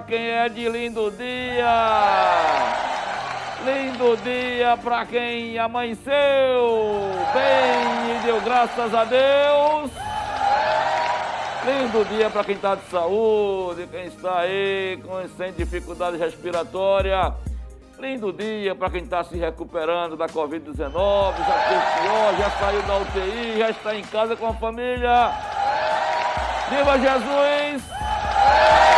quem é de lindo dia! Lindo dia pra quem amanheceu bem e deu graças a Deus! Lindo dia para quem está de saúde, quem está aí com, sem dificuldade respiratória. Lindo dia para quem está se recuperando da Covid-19, já pior, já saiu da UTI, já está em casa com a família. Viva Jesus!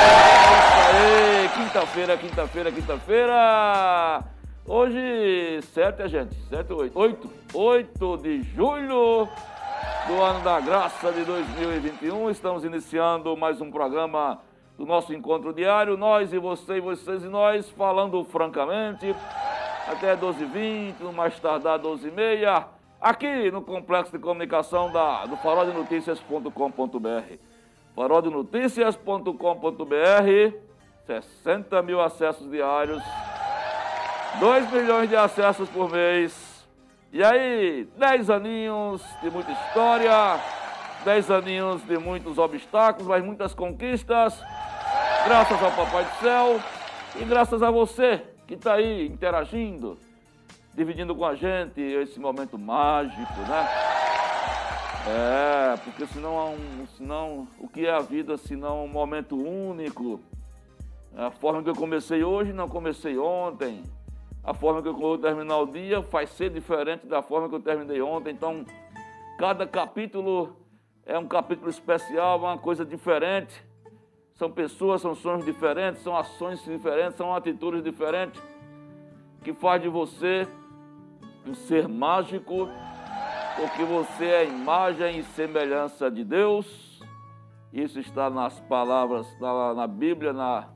Deus, isso aí! Quinta-feira, quinta-feira, quinta-feira! Hoje, 7, gente? 7 ou 8? 8, 8 de julho do ano da graça de 2021. Estamos iniciando mais um programa do nosso encontro diário. Nós e você, e vocês e nós, falando francamente, até 12h20, no mais tardar 12h30, aqui no Complexo de Comunicação da, do farodenoticias.com.br. farodenoticias.com.br, 60 mil acessos diários, 2 milhões de acessos por mês. E aí, 10 aninhos de muita história, 10 aninhos de muitos obstáculos, mas muitas conquistas, graças ao Papai do Céu e graças a você que está aí interagindo, dividindo com a gente esse momento mágico, né? É, porque senão, senão o que é a vida senão um momento único? A forma que eu comecei hoje não comecei ontem. A forma que eu vou terminar o dia vai ser diferente da forma que eu terminei ontem. Então, cada capítulo é um capítulo especial, uma coisa diferente. São pessoas, são sonhos diferentes, são ações diferentes, são atitudes diferentes que faz de você um ser mágico, porque você é imagem e semelhança de Deus. Isso está nas palavras, na, na Bíblia, na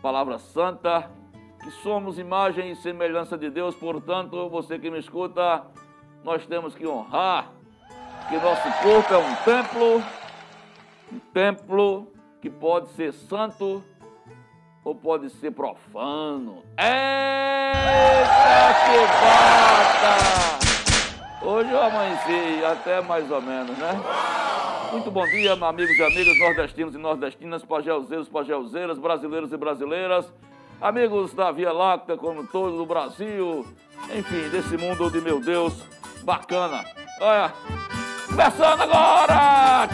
palavra santa que somos imagem e semelhança de Deus, portanto, você que me escuta, nós temos que honrar que nosso corpo é um templo, um templo que pode ser santo ou pode ser profano. Eita que bata! Hoje eu amanheci até mais ou menos, né? Muito bom dia, amigos e amigas nordestinos e nordestinas, pajeuzeiros, pajeuzeiras, brasileiros e brasileiras amigos da Via Láctea, como todo o Brasil, enfim, desse mundo de meu Deus, bacana. Olha, começando agora!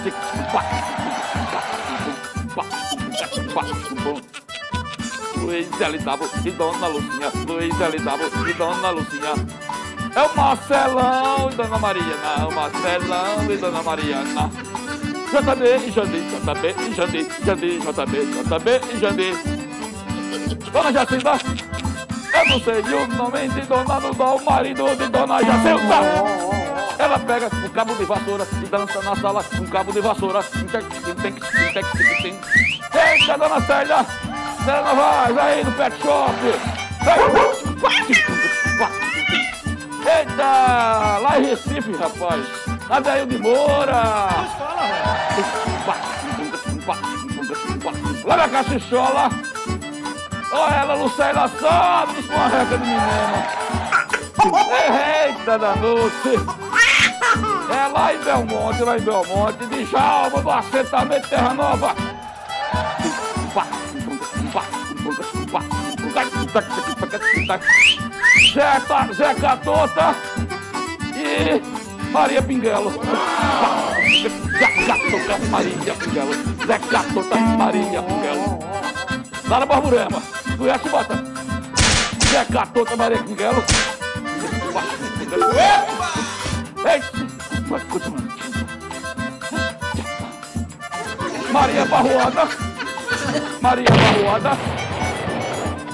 Luiz Elitavo e Dona Lucinha, Luiz Elitavo e Dona Lucinha. É o Marcelão e Dona Maria, não, Marcelão e Dona Mariana. JB e Jandir, JB e Jandir, Jandir, JB, JB e Jandir. Dona Jacinta, eu não sei de um nome de Dona Nudó, o marido de Dona Jacinta. Ela pega um cabo de vassoura e dança na sala um cabo de vassoura. Eita, Dona Célia, Célia Novaes, aí no pet shop. Eita, lá em Recife, rapaz. Adail de Moura. Lá na Cachichola. Olha ela, Lucélia uma reca de menina. Eita da noite. É lá em Belmonte, lá em Belmonte, de Jalma, do assentamento Terra Nova. Zé, Zé Catota e Maria Pinguelo. Zé Catota, Maria Pinguelo. Zé Catota, Maria Pinguelo. Lá na Borborema. Conhece, bota? Zé Catota, Maria Pinguelo. Maria Barroada. Maria Barroada.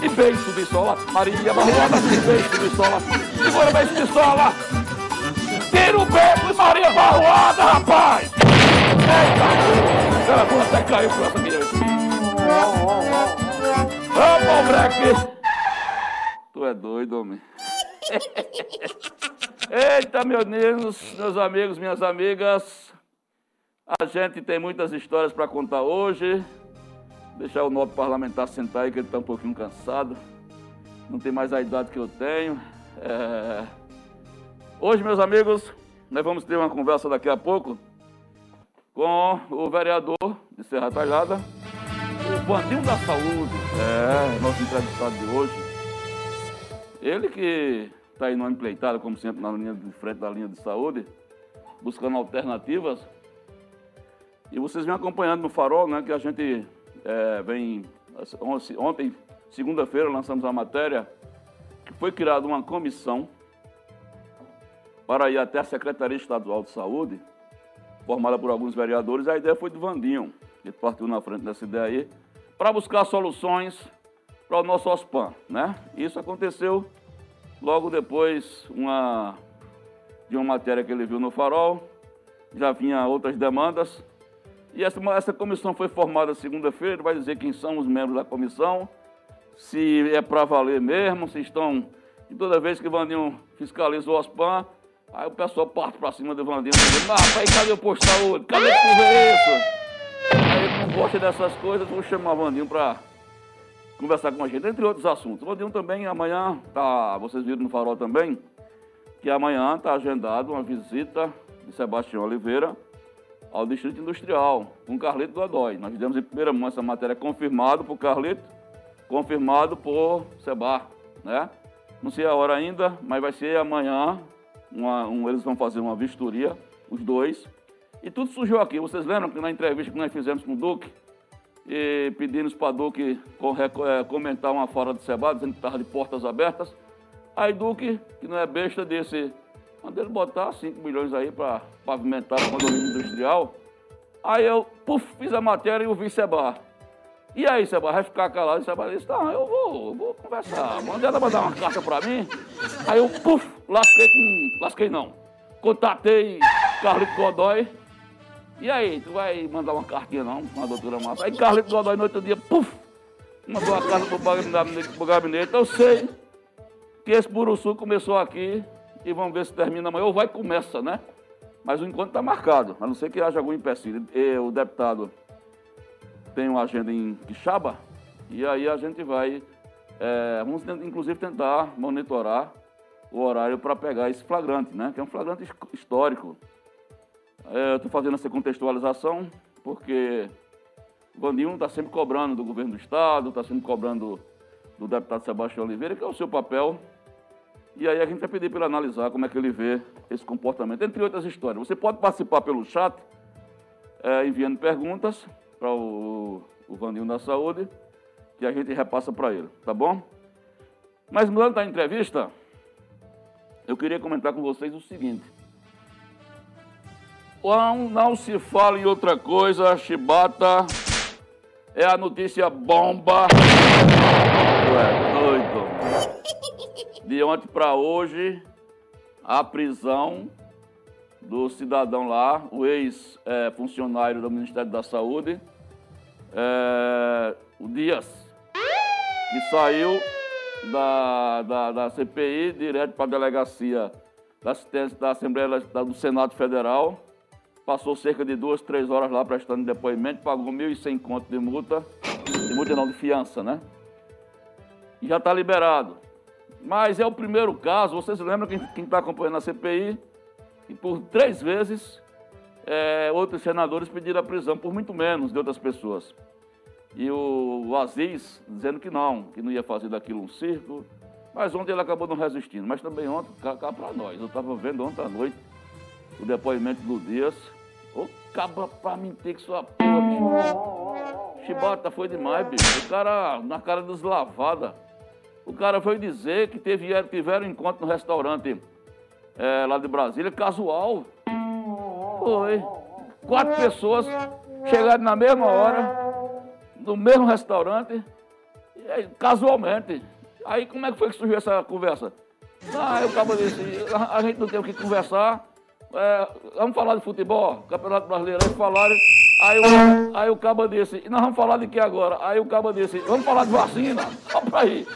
E beijo de sola. Maria Barroada. E beijo de sola. Segura beijo de sola. Tira o beijo Maria Barroada, rapaz. Eita. Ela foi até saiu com essa criança. Ô, pobre Tu é doido, homem. Eita, meus meninos, meus amigos, minhas amigas. A gente tem muitas histórias para contar hoje. Deixar o novo parlamentar sentar aí, que ele está um pouquinho cansado. Não tem mais a idade que eu tenho. É... Hoje, meus amigos, nós vamos ter uma conversa daqui a pouco com o vereador de Serra Talhada, o Bandinho da Saúde. É, nosso entrevistado de hoje. Ele que está aí numa empleitada, como sempre, na linha de frente da linha de saúde, buscando alternativas. E vocês vêm acompanhando no farol, né, que a gente é, vem. Ontem, segunda-feira, lançamos a matéria que foi criada uma comissão para ir até a Secretaria Estadual de Saúde, formada por alguns vereadores. A ideia foi do Vandinho, que partiu na frente dessa ideia aí, para buscar soluções para o nosso OSPAN. Né? Isso aconteceu logo depois uma, de uma matéria que ele viu no Farol, já vinha outras demandas, e essa, essa comissão foi formada segunda-feira, vai dizer quem são os membros da comissão, se é para valer mesmo, se estão. E toda vez que o Vandinho fiscaliza o OSPAN, aí o pessoal parte para cima do Vandinho dizendo, ah, rapaz, cadê o posto de? Cadê que ver isso? Aí ele não dessas coisas, vou chamar o Vandinho para conversar com a gente, entre outros assuntos. O Vandinho também, amanhã, tá, vocês viram no farol também, que amanhã está agendado uma visita de Sebastião Oliveira ao Distrito Industrial, com Carlito Godoy. Nós demos em primeira mão essa matéria confirmado por Carlito, confirmado por Sebar, né? Não sei a hora ainda, mas vai ser amanhã. Uma, um, eles vão fazer uma vistoria, os dois. E tudo surgiu aqui. Vocês lembram que na entrevista que nós fizemos com o Duque, e pedimos para o Duque é, comentar uma fora de Sebar, dizendo que estava de portas abertas. Aí Duque, que não é besta desse Mandei ele botar 5 milhões aí para pavimentar o condomínio industrial. Aí eu, puf, fiz a matéria e o vi Seba. E aí, Seba, vai ficar calado? Seba disse, tá, eu vou, eu vou conversar. Mandei ela mandar uma carta para mim. Aí eu, puf, lasquei com... Lasquei não. Contatei Carlito Godoy. E aí, tu vai mandar uma cartinha não, uma doutora Massa? Aí Carlito Godoy no outro dia, puf, mandou uma carta pro gabinete. Eu sei que esse Buruçu começou aqui e vamos ver se termina amanhã ou vai começa, né? Mas o encontro está marcado, a não ser que haja algum empecilho. E o deputado tem uma agenda em Quixaba e aí a gente vai, é, vamos inclusive tentar monitorar o horário para pegar esse flagrante, né? Que é um flagrante histórico. É, Estou fazendo essa contextualização porque o Vandinho está sempre cobrando do governo do Estado, está sempre cobrando do deputado Sebastião Oliveira, que é o seu papel e aí a gente vai pedir para ele analisar como é que ele vê esse comportamento, entre outras histórias. Você pode participar pelo chat, é, enviando perguntas para o, o Vandinho da Saúde, que a gente repassa para ele, tá bom? Mas mudando da entrevista, eu queria comentar com vocês o seguinte. Não, não se fala em outra coisa, chibata é a notícia bomba. De ontem para hoje, a prisão do cidadão lá, o ex-funcionário do Ministério da Saúde, é, o Dias, que saiu da, da, da CPI direto para a delegacia da assistência da Assembleia do Senado Federal, passou cerca de duas, três horas lá prestando depoimento, pagou 1.100 contos de multa, de multa não, de fiança, né? E já está liberado. Mas é o primeiro caso, vocês lembram quem está acompanhando a CPI, que por três vezes é, outros senadores pediram a prisão por muito menos de outras pessoas. E o, o Aziz dizendo que não, que não ia fazer daquilo um circo. Mas ontem ele acabou não resistindo. Mas também ontem, cá, para nós. Eu estava vendo ontem à noite o depoimento do Dias. Ô, cabra pra mentir que sua porra, bicho. Chibata foi demais, bicho. O cara na cara deslavada. O cara foi dizer que teve, tiveram um encontro no restaurante é, lá de Brasília, casual. Foi. Quatro pessoas chegaram na mesma hora, no mesmo restaurante, casualmente. Aí como é que foi que surgiu essa conversa? Ah, eu acabo disse, a, gente não tem o que conversar. É, vamos falar de futebol, Campeonato Brasileiro. Aí falaram, Aí o, aí o caba disse, nós vamos falar de que agora? Aí o caba disse, vamos falar de vacina. Só pra aí.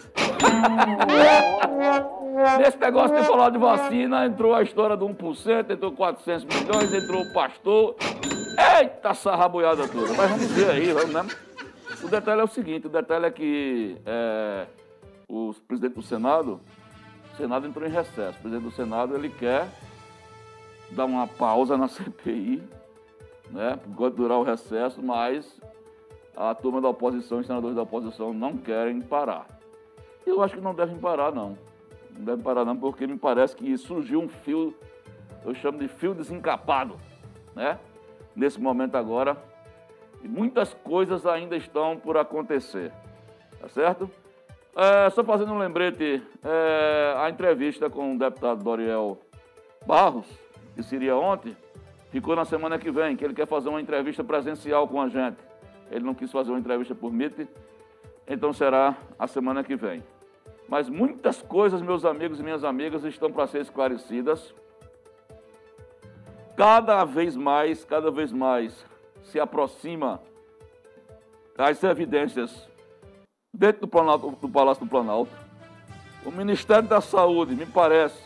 Nesse negócio de falar de vacina, entrou a história do 1%, entrou 400 milhões, entrou o pastor. Eita, sarraboiada toda. Mas vamos ver aí, vamos, né? O detalhe é o seguinte, o detalhe é que é, o presidente do Senado, o Senado entrou em recesso. O presidente do Senado, ele quer dar uma pausa na CPI, né? Pode durar o recesso, mas a turma da oposição, os senadores da oposição não querem parar. Eu acho que não devem parar, não. Não devem parar, não, porque me parece que surgiu um fio, eu chamo de fio desencapado, né? Nesse momento agora, e muitas coisas ainda estão por acontecer, tá certo? É, só fazendo um lembrete, é, a entrevista com o deputado Doriel Barros, que seria ontem, ficou na semana que vem, que ele quer fazer uma entrevista presencial com a gente. Ele não quis fazer uma entrevista por MIT, então será a semana que vem. Mas muitas coisas, meus amigos e minhas amigas, estão para ser esclarecidas. Cada vez mais, cada vez mais se aproxima as evidências dentro do, Planalto, do Palácio do Planalto. O Ministério da Saúde, me parece,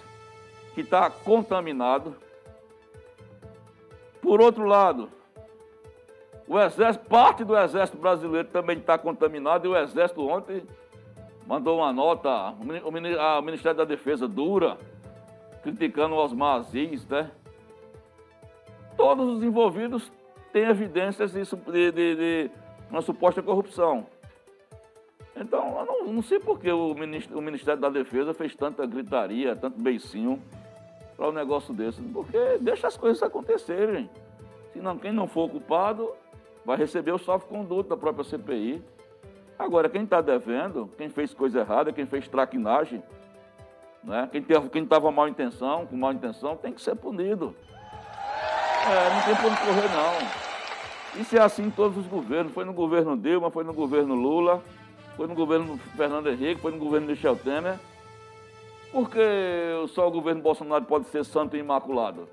que está contaminado. Por outro lado, o exército, parte do exército brasileiro também está contaminado e o exército ontem mandou uma nota, o Ministério da Defesa dura, criticando o Osmar Aziz, né? Todos os envolvidos têm evidências de, de, de, uma suposta corrupção. Então, eu não, não sei por que o o Ministério da Defesa fez tanta gritaria, tanto beicinho para um negócio desse. Porque deixa as coisas acontecerem. Senão, quem não for culpado vai receber o salvo-conduto da própria CPI. Agora, quem está devendo, quem fez coisa errada, quem fez traquinagem, né? quem estava mal intenção, com mal intenção, tem que ser punido. É, não tem onde correr, não. Isso é assim em todos os governos. Foi no governo Dilma, foi no governo Lula, foi no governo Fernando Henrique, foi no governo Michel Temer. Por que só o governo Bolsonaro pode ser santo e imaculado?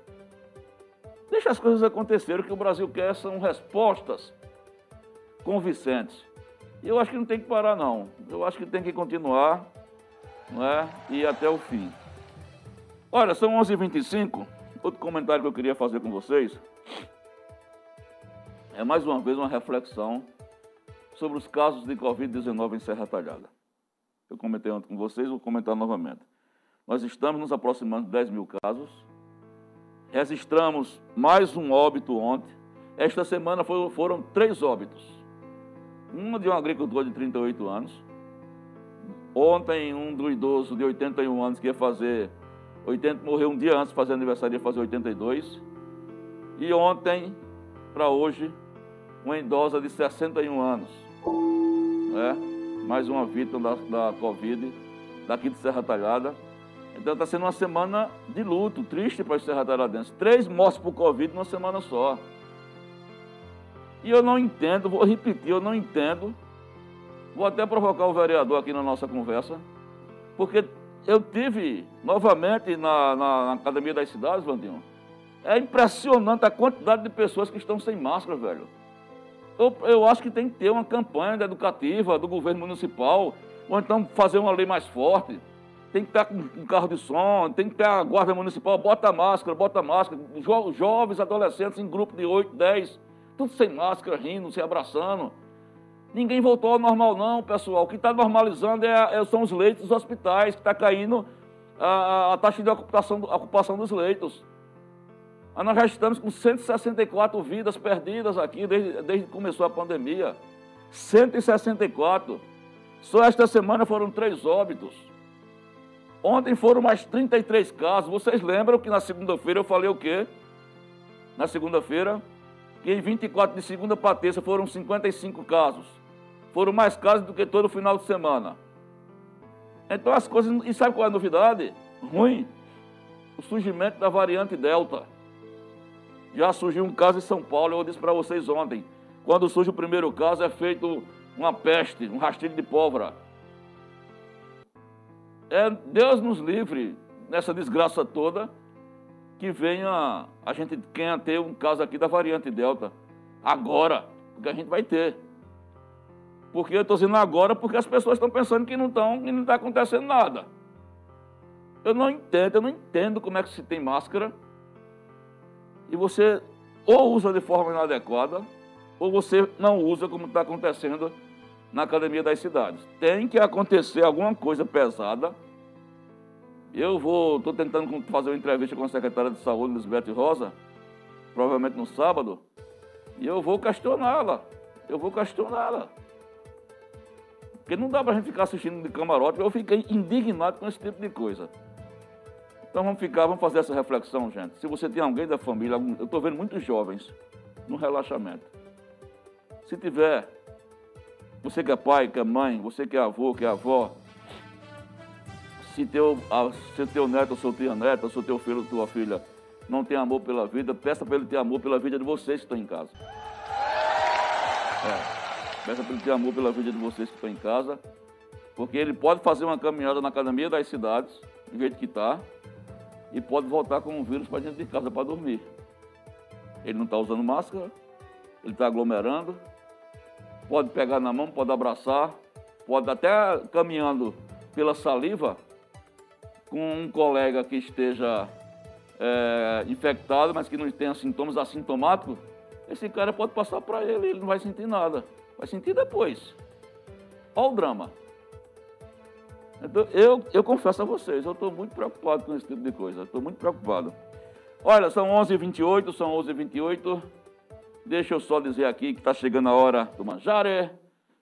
Deixa as coisas acontecerem. O que o Brasil quer são respostas convincentes. E eu acho que não tem que parar, não. Eu acho que tem que continuar não é? e até o fim. Olha, são 11h25. Outro comentário que eu queria fazer com vocês é mais uma vez uma reflexão sobre os casos de Covid-19 em Serra Talhada. Eu comentei ontem com vocês, vou comentar novamente. Nós estamos nos aproximando de 10 mil casos. Registramos mais um óbito ontem. Esta semana foram três óbitos. Uma de um agricultor de 38 anos. Ontem, um do idoso de 81 anos que ia fazer 80, morreu um dia antes de fazer aniversário, ia fazer 82. E ontem, para hoje, uma idosa de 61 anos. Né? Mais uma vítima da, da Covid, daqui de Serra Talhada. Então está sendo uma semana de luto, triste para os Serra Talhadenses. Três mortes por Covid numa semana só. E eu não entendo, vou repetir, eu não entendo. Vou até provocar o vereador aqui na nossa conversa, porque eu tive novamente na, na, na Academia das Cidades, Vandinho. É impressionante a quantidade de pessoas que estão sem máscara, velho. Eu, eu acho que tem que ter uma campanha educativa do governo municipal, ou então fazer uma lei mais forte. Tem que estar com um carro de som, tem que ter a guarda municipal, bota máscara, bota máscara. Jo, jovens, adolescentes em grupo de 8, 10, tudo sem máscara, rindo, se abraçando. Ninguém voltou ao normal, não, pessoal. O que está normalizando é, é, são os leitos dos hospitais, que está caindo a, a, taxa de ocupação, ocupação dos leitos. Nós já estamos com 164 vidas perdidas aqui desde, desde que começou a pandemia. 164. Só esta semana foram três óbitos. Ontem foram mais 33 casos. Vocês lembram que na segunda-feira eu falei o quê? Na segunda-feira, que em 24 de segunda para terça foram 55 casos foram mais casos do que todo final de semana. Então as coisas. E sabe qual é a novidade? Ruim. O surgimento da variante Delta. Já surgiu um caso em São Paulo, eu disse para vocês ontem. Quando surge o primeiro caso, é feito uma peste, um rastilho de pólvora. É, Deus nos livre nessa desgraça toda que venha a gente tenha ter um caso aqui da variante Delta. agora, porque a gente vai ter. Porque eu estou dizendo agora porque as pessoas estão pensando que não estão, que não está acontecendo nada. Eu não entendo, eu não entendo como é que se tem máscara e você ou usa de forma inadequada, ou você não usa como está acontecendo na academia das cidades. Tem que acontecer alguma coisa pesada. Eu vou, estou tentando fazer uma entrevista com a secretária de saúde, Lisbeth Rosa, provavelmente no sábado, e eu vou questioná-la. Eu vou questioná-la. Porque não dá para a gente ficar assistindo de camarote. Eu fiquei indignado com esse tipo de coisa. Então vamos ficar, vamos fazer essa reflexão, gente. Se você tem alguém da família, eu estou vendo muitos jovens no relaxamento. Se tiver, você que é pai, que é mãe, você que é avô, que é avó, se teu, se teu neto, ou sua tia neta, se teu filho ou tua filha não tem amor pela vida, peça para ele ter amor pela vida de vocês que estão em casa. É. Peça para ele ter amor pela vida de vocês que estão em casa, porque ele pode fazer uma caminhada na academia das cidades, do jeito que está, e pode voltar com o vírus para dentro de casa para dormir. Ele não está usando máscara, ele está aglomerando, pode pegar na mão, pode abraçar, pode até caminhando pela saliva com um colega que esteja é, infectado, mas que não tenha sintomas assintomáticos, esse cara pode passar para ele, ele não vai sentir nada. Vai sentir depois. Olha o drama. Então, eu, eu confesso a vocês, eu estou muito preocupado com esse tipo de coisa. Estou muito preocupado. Olha, são 11h28, são 11h28. Deixa eu só dizer aqui que está chegando a hora do manjare.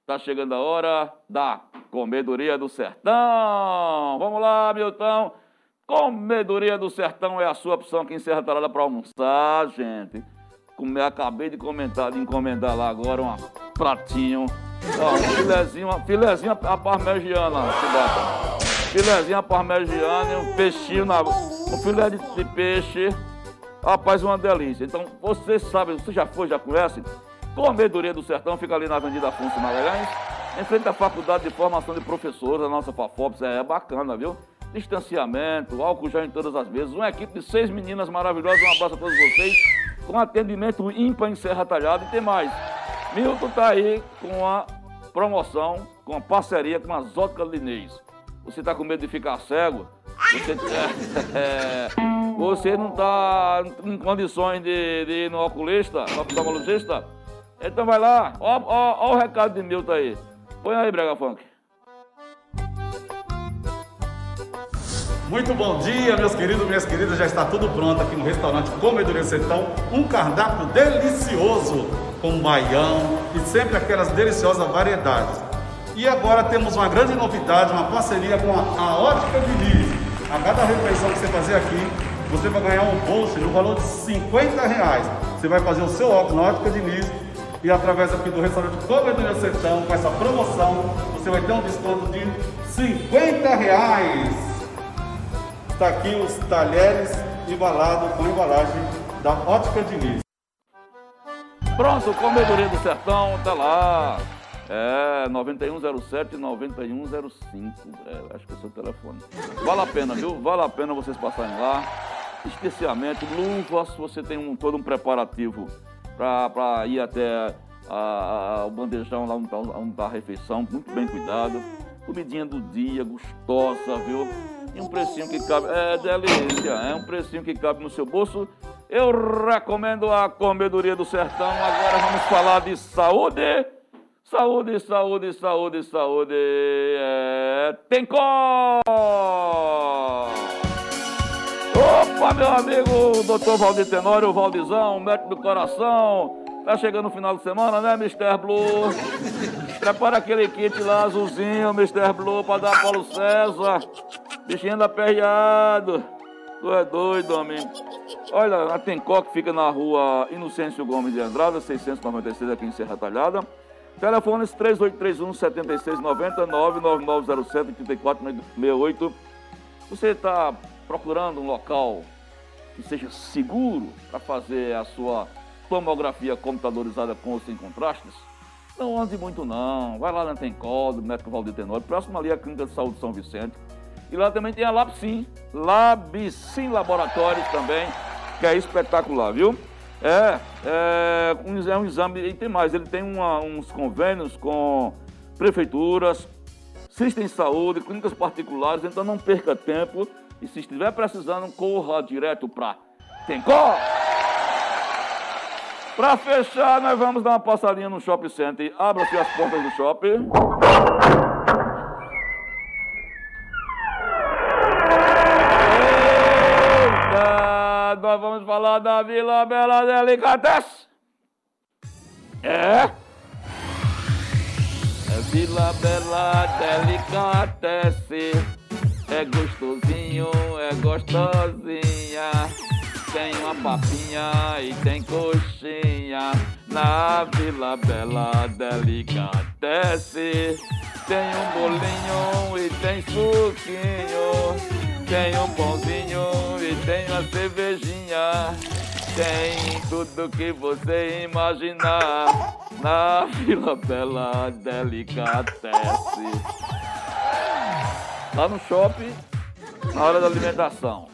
Está chegando a hora da comedoria do sertão. Vamos lá, Milton. Comedoria do sertão é a sua opção aqui em Serra Talada para almoçar, gente. Como eu acabei de comentar, de encomendar lá agora um pratinho. Ó, um filezinho, filezinho a parmegiana, Chibata. Filezinho a parmegiana, um peixinho, na, um filé de, de peixe. Rapaz, uma delícia. Então, você sabe, você já foi, já conhece? Comedoria do Sertão fica ali na Avenida Afonso Magalhães, em frente à Faculdade de Formação de Professores, a nossa FAFOPS, é bacana, viu? Distanciamento, álcool já em todas as mesas, uma equipe de seis meninas maravilhosas, um abraço a todos vocês com atendimento ímpar em Serra Talhada e tem mais. Milton está aí com a promoção, com a parceria com as óticas Linês. Você está com medo de ficar cego? Você, é, você não está em condições de, de, ir no oculista, oftalmologista? Então vai lá, ó, ó, ó o recado de Milton aí. Põe aí, Brega Funk. Muito bom dia, meus queridos, minhas queridas. Já está tudo pronto aqui no restaurante Comedoria Sertão. Um cardápio delicioso com baião e sempre aquelas deliciosas variedades. E agora temos uma grande novidade, uma parceria com a, a Ótica Diniz. A cada refeição que você fazer aqui, você vai ganhar um bolso no valor de 50 reais. Você vai fazer o seu óculos na Ótica Diniz e através aqui do restaurante Comedoria Sertão, com essa promoção, você vai ter um desconto de 50 reais. Está aqui os talheres embalados com embalagem da Ótica Diniz. Pronto, Comedoria do Sertão, tá lá. É, 9107 9105. É, acho que é o seu telefone. Vale a pena, viu? Vale a pena vocês passarem lá. Especialmente luvas, você tem um, todo um preparativo para ir até a, a, o bandejão lá onde está tá a refeição. Muito bem cuidado. Comidinha do dia, gostosa, viu? E um precinho que cabe. É delícia, é um precinho que cabe no seu bolso. Eu recomendo a Comedoria do Sertão. Agora vamos falar de saúde. Saúde, saúde, saúde, saúde. É... Tem Opa, meu amigo, doutor Valdir Tenório, Valdizão, médico do coração. Tá chegando o final de semana, né, Mr. Blue? Prepara aquele kit lá azulzinho, Mr. Blue, pra dar Paulo César. Bichinho anda aperreado. Tu é doido, amigo. Olha, a Tencó que fica na rua Inocêncio Gomes de Andrada, 696 aqui em Serra Talhada. Telefones 3831 7690 99907 3468. Você está procurando um local que seja seguro para fazer a sua tomografia computadorizada com ou sem contrastes? Não ande muito não. Vai lá na Tencó, do médico Valdir Tenório, próximo ali à Clínica de Saúde São Vicente. E lá também tem a Labsim, Labsim Laboratórios também, que é espetacular, viu? É, é, um, é um exame, e tem mais, ele tem uma, uns convênios com prefeituras, Sistem Saúde, clínicas particulares, então não perca tempo e se estiver precisando, corra direto para Tencó. Para fechar, nós vamos dar uma passadinha no shopping center. Abra-se as portas do shopping. Eita, nós vamos falar da Vila Bela Delicatessen. É. É Vila Bela Delicatessen. É gostosinho, é gostosinha. Tem uma papinha e tem coxinha. Na Vila Bela Delicatesse. Tem um bolinho e tem suquinho. Tem um pãozinho e tem uma cervejinha. Tem tudo que você imaginar. Na Vila Bela Delicatesse. Lá no shopping, na hora da alimentação.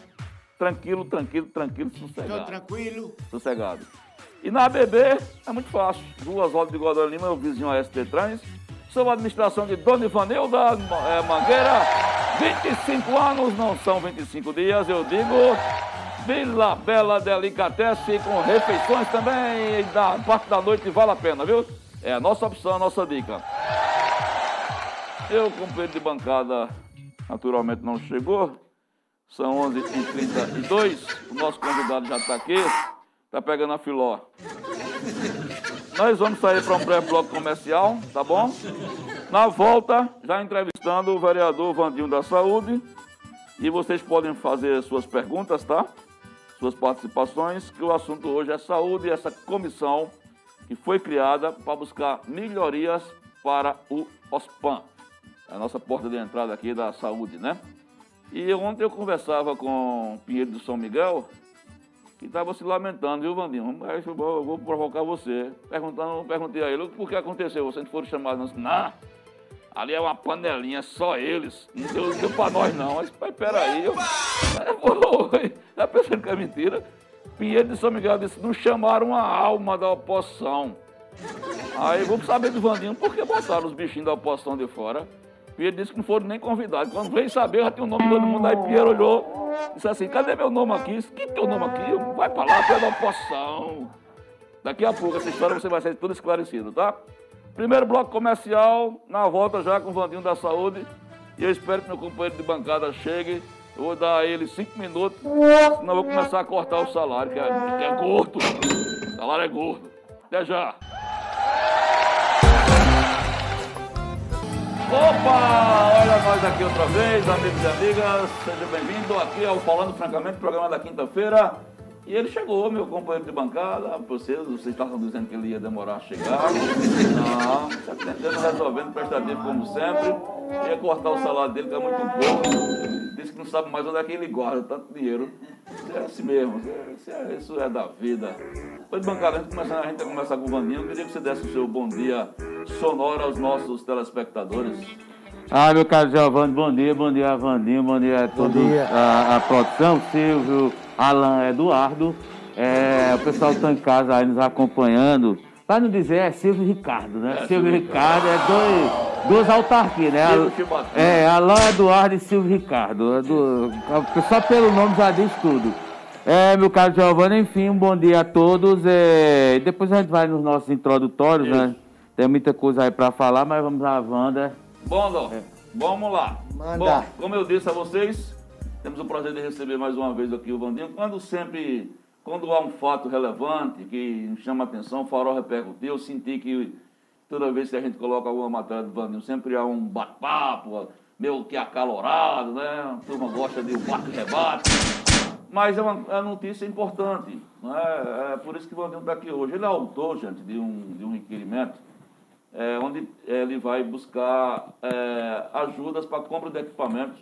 Tranquilo, tranquilo, tranquilo, sossegado. Tô tranquilo. Sossegado. E na ABB é muito fácil. Duas horas de Godói Lima, o vizinho AST Trans. Sob a administração de Dona Ivanilda é, Mangueira. 25 anos, não são 25 dias, eu digo. Vila Bela Delicatesse com refeições também. Da parte da noite vale a pena, viu? É a nossa opção, a nossa dica. Eu, companheiro de bancada, naturalmente não chegou. São 11h32. O nosso convidado já está aqui. Está pegando a filó. Nós vamos sair para um breve bloco comercial, tá bom? Na volta, já entrevistando o vereador Vandinho da Saúde. E vocês podem fazer suas perguntas, tá? Suas participações, que o assunto hoje é saúde e essa comissão que foi criada para buscar melhorias para o OSPAN. A nossa porta de entrada aqui da saúde, né? E ontem eu conversava com o Pinheiro do São Miguel, que estava se lamentando, viu, Vandinho? Mas eu vou, eu vou provocar você. Perguntando, perguntei a ele o que aconteceu. Vocês foram chamados? Não, ali é uma panelinha, só eles. Não deu, deu para nós, não. Mas peraí, eu. Já pensando que é mentira? Pinheiro de São Miguel disse: não chamaram a alma da oposição. Aí vamos saber do Vandinho por que botaram os bichinhos da oposição de fora. Pinheiro disse que não foram nem convidados. Quando veio saber, já tinha o nome de todo mundo. Aí Pinheiro olhou disse assim: cadê meu nome aqui? Disse, que teu nome aqui? Vai pra lá, tu é da oposição. Daqui a pouco essa história você vai ser tudo esclarecido, tá? Primeiro bloco comercial, na volta já com o Vandinho da Saúde. E eu espero que meu companheiro de bancada chegue. Eu vou dar a ele cinco minutos, senão eu vou começar a cortar o salário, que é, que é gordo. O salário é gordo. Até já. Opa! Olha nós aqui outra vez, amigos e amigas. Seja bem-vindo aqui ao Falando Francamente, programa da quinta-feira. E ele chegou, meu companheiro de bancada. Vocês, vocês estavam dizendo que ele ia demorar a chegar. Não, está tentando resolvendo, prestativo como sempre. Ia cortar o salário dele, que é muito pouco. Disse que não sabe mais onde é que ele guarda tanto dinheiro. É assim mesmo, isso é, isso é da vida. Depois de bancada, a gente, começa, a gente começar com o Vaninho. Eu queria que você desse o seu bom dia sonoro aos nossos telespectadores. Ah, meu caro Giovanni, bom dia, bom dia, Vandinho, bom dia a toda a, a, produção, Silvio, Alan, Eduardo. É, o pessoal está em casa aí nos acompanhando. Para não dizer, é Silvio e Ricardo, né? É, Silvio Silvio Ricardo, é dois, duas autarquias, né? Chibatão. É, Alan, Eduardo e Silvio Ricardo. É do, só pelo nome já diz tudo. É, meu caro Giovanni, enfim, um bom dia a todos. É, depois a gente vai nos nossos introdutórios, né? Tem muita coisa aí para falar, mas vamos à Wanda. Bom, Dó, É. vamos lá. Manda. Bom, como eu disse a vocês, temos o prazer de receber mais uma vez aqui o Vandinho. Quando sempre, quando há um fato relevante que chama a atenção, o farol repercutiu, eu senti que toda vez que a gente coloca alguma matéria do Vandinho, sempre há um bate-papo, meio que acalorado, né? A turma gosta de um bate-rebate. Mas é uma, é uma notícia importante, não é? por isso que o Vandinho está aqui hoje. Ele é autor, gente, de um, de um requerimento é, onde ele vai buscar é, ajudas para compra de equipamentos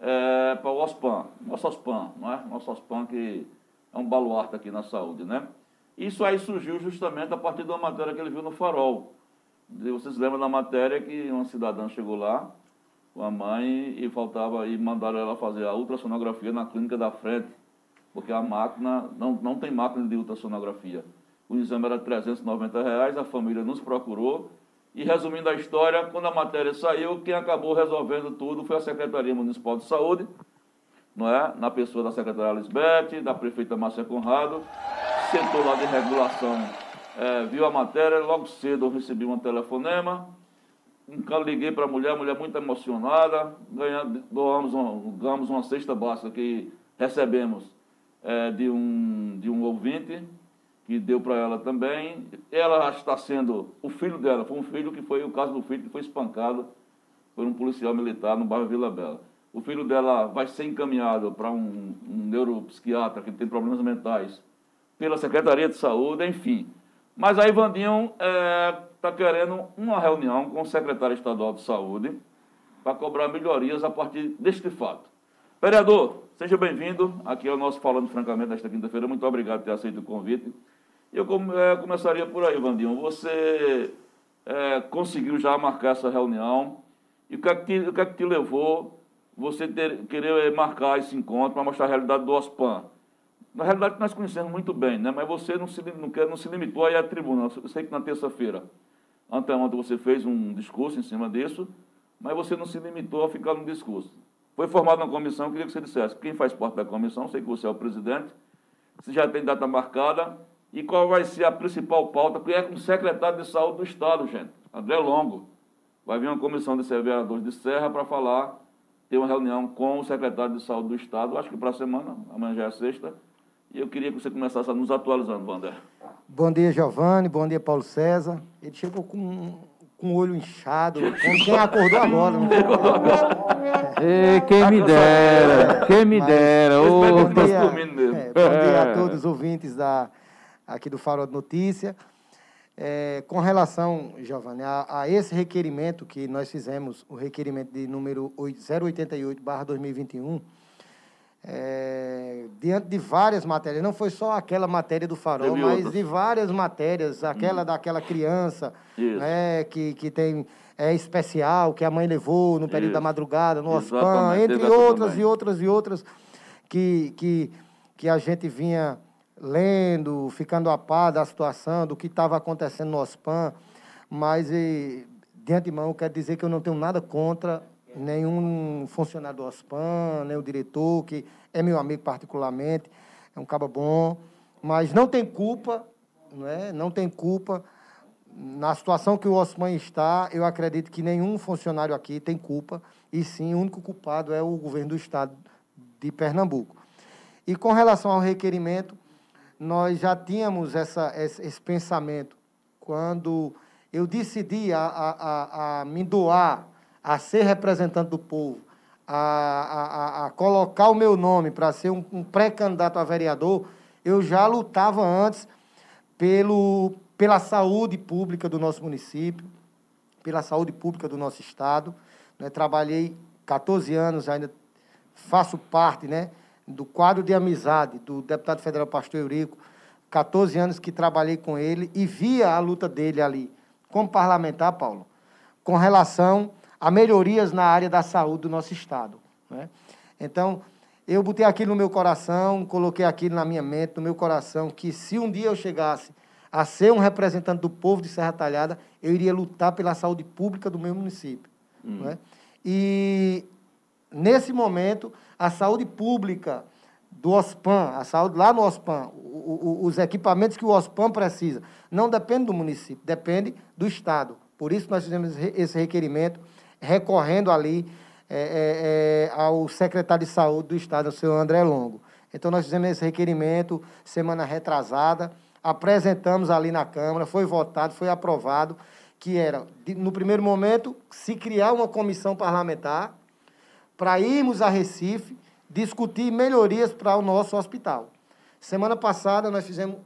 é, para o OSPAN, nosso OSPAN, não é? Nosso OSPAN que é um baluarte aqui na saúde, né? Isso aí surgiu justamente a partir de uma matéria que ele viu no Farol. Vocês lembram da matéria que uma cidadã chegou lá com a mãe e faltava e mandaram ela fazer a ultrassonografia na clínica da frente. porque a máquina, não, não tem máquina de ultrassonografia. O exame era 390 reais, a família nos procurou. E resumindo a história, quando a matéria saiu, quem acabou resolvendo tudo foi a Secretaria Municipal de Saúde, não é? na pessoa da secretária Lisbeth, da prefeita Márcia Conrado, setor lá de regulação é, viu a matéria, logo cedo eu recebi um telefonema, liguei para a mulher, mulher muito emocionada, ganhamos, doamos uma, ganhamos uma cesta básica que recebemos é, de, um, de um ouvinte, que deu para ela também. Ela está sendo, o filho dela, foi um filho que foi, o caso do filho que foi espancado por um policial militar no bairro Vila Bela. O filho dela vai ser encaminhado para um, um neuropsiquiatra que tem problemas mentais pela Secretaria de Saúde, enfim. Mas aí Vandinho está é, tá querendo uma reunião com o secretário estadual de saúde para cobrar melhorias a partir deste fato. Vereador, seja bem-vindo aqui ao nosso Falando Francamente desta quinta-feira. Muito obrigado por ter aceito o convite. Eu é, começaria por aí, Vandinho. Você é, conseguiu já marcar essa reunião e o que é que te, o que é que te levou você ter, querer marcar esse encontro para mostrar a realidade do OSPAN? Na realidade, nós conhecemos muito bem, né? mas você não se, não, quer, não se limitou aí à tribuna. Eu sei que na terça-feira, anteontem, você fez um discurso em cima disso, mas você não se limitou a ficar no discurso. Foi formada uma comissão, queria que você dissesse quem faz parte da comissão, sei que você é o presidente, se já tem data marcada e qual vai ser a principal pauta, porque é com o secretário de saúde do Estado, gente, André Longo. Vai vir uma comissão de vereadores de Serra para falar, ter uma reunião com o secretário de saúde do Estado, acho que para a semana, amanhã já é sexta, e eu queria que você começasse a nos atualizando, Wander. Bom dia, Giovanni. Bom dia, Paulo César. Ele chegou com, com o olho inchado, como quem acordou agora. Não acordou agora. É. quem me dera, quem me dera. Oh. Bom, dia, é, bom dia a todos os ouvintes da, aqui do Farol de Notícia. É, com relação, Giovanni, a, a, esse requerimento que nós fizemos, o requerimento de número 088-2021, é, diante de várias matérias, não foi só aquela matéria do farol, Teve mas outras. de várias matérias, aquela hum. daquela criança né, que, que tem é especial, que a mãe levou no período Isso. da madrugada, no OSPAN, entre outras e outras e outras que, que, que a gente vinha lendo, ficando a par da situação, do que estava acontecendo no OSPAN, mas e, de antemão quero dizer que eu não tenho nada contra nenhum funcionário do OSPAN, nem o diretor, que é meu amigo particularmente, é um cabo bom, mas não tem culpa, não, é? não tem culpa. Na situação que o OSPAN está, eu acredito que nenhum funcionário aqui tem culpa, e sim, o único culpado é o governo do estado de Pernambuco. E com relação ao requerimento, nós já tínhamos essa, esse, pensamento quando eu decidi a, a, a, a me doar a ser representante do povo, a, a, a colocar o meu nome para ser um, um pré-candidato a vereador, eu já lutava antes pelo, pela saúde pública do nosso município, pela saúde pública do nosso estado. Né? Trabalhei 14 anos, ainda faço parte né, do quadro de amizade do deputado federal Pastor Eurico, 14 anos que trabalhei com ele e via a luta dele ali, como parlamentar, Paulo, com relação a melhorias na área da saúde do nosso Estado. Né? Então, eu botei aquilo no meu coração, coloquei aquilo na minha mente, no meu coração, que se um dia eu chegasse a ser um representante do povo de Serra Talhada, eu iria lutar pela saúde pública do meu município. Hum. Né? E, nesse momento, a saúde pública do OSPAN, a saúde lá no OSPAN, o, o, os equipamentos que o OSPAN precisa, não depende do município, depende do Estado. Por isso nós fizemos esse requerimento recorrendo ali é, é, é, ao secretário de saúde do Estado, o senhor André Longo. Então, nós fizemos esse requerimento semana retrasada, apresentamos ali na Câmara, foi votado, foi aprovado, que era, no primeiro momento, se criar uma comissão parlamentar para irmos a Recife discutir melhorias para o nosso hospital. Semana passada, nós fizemos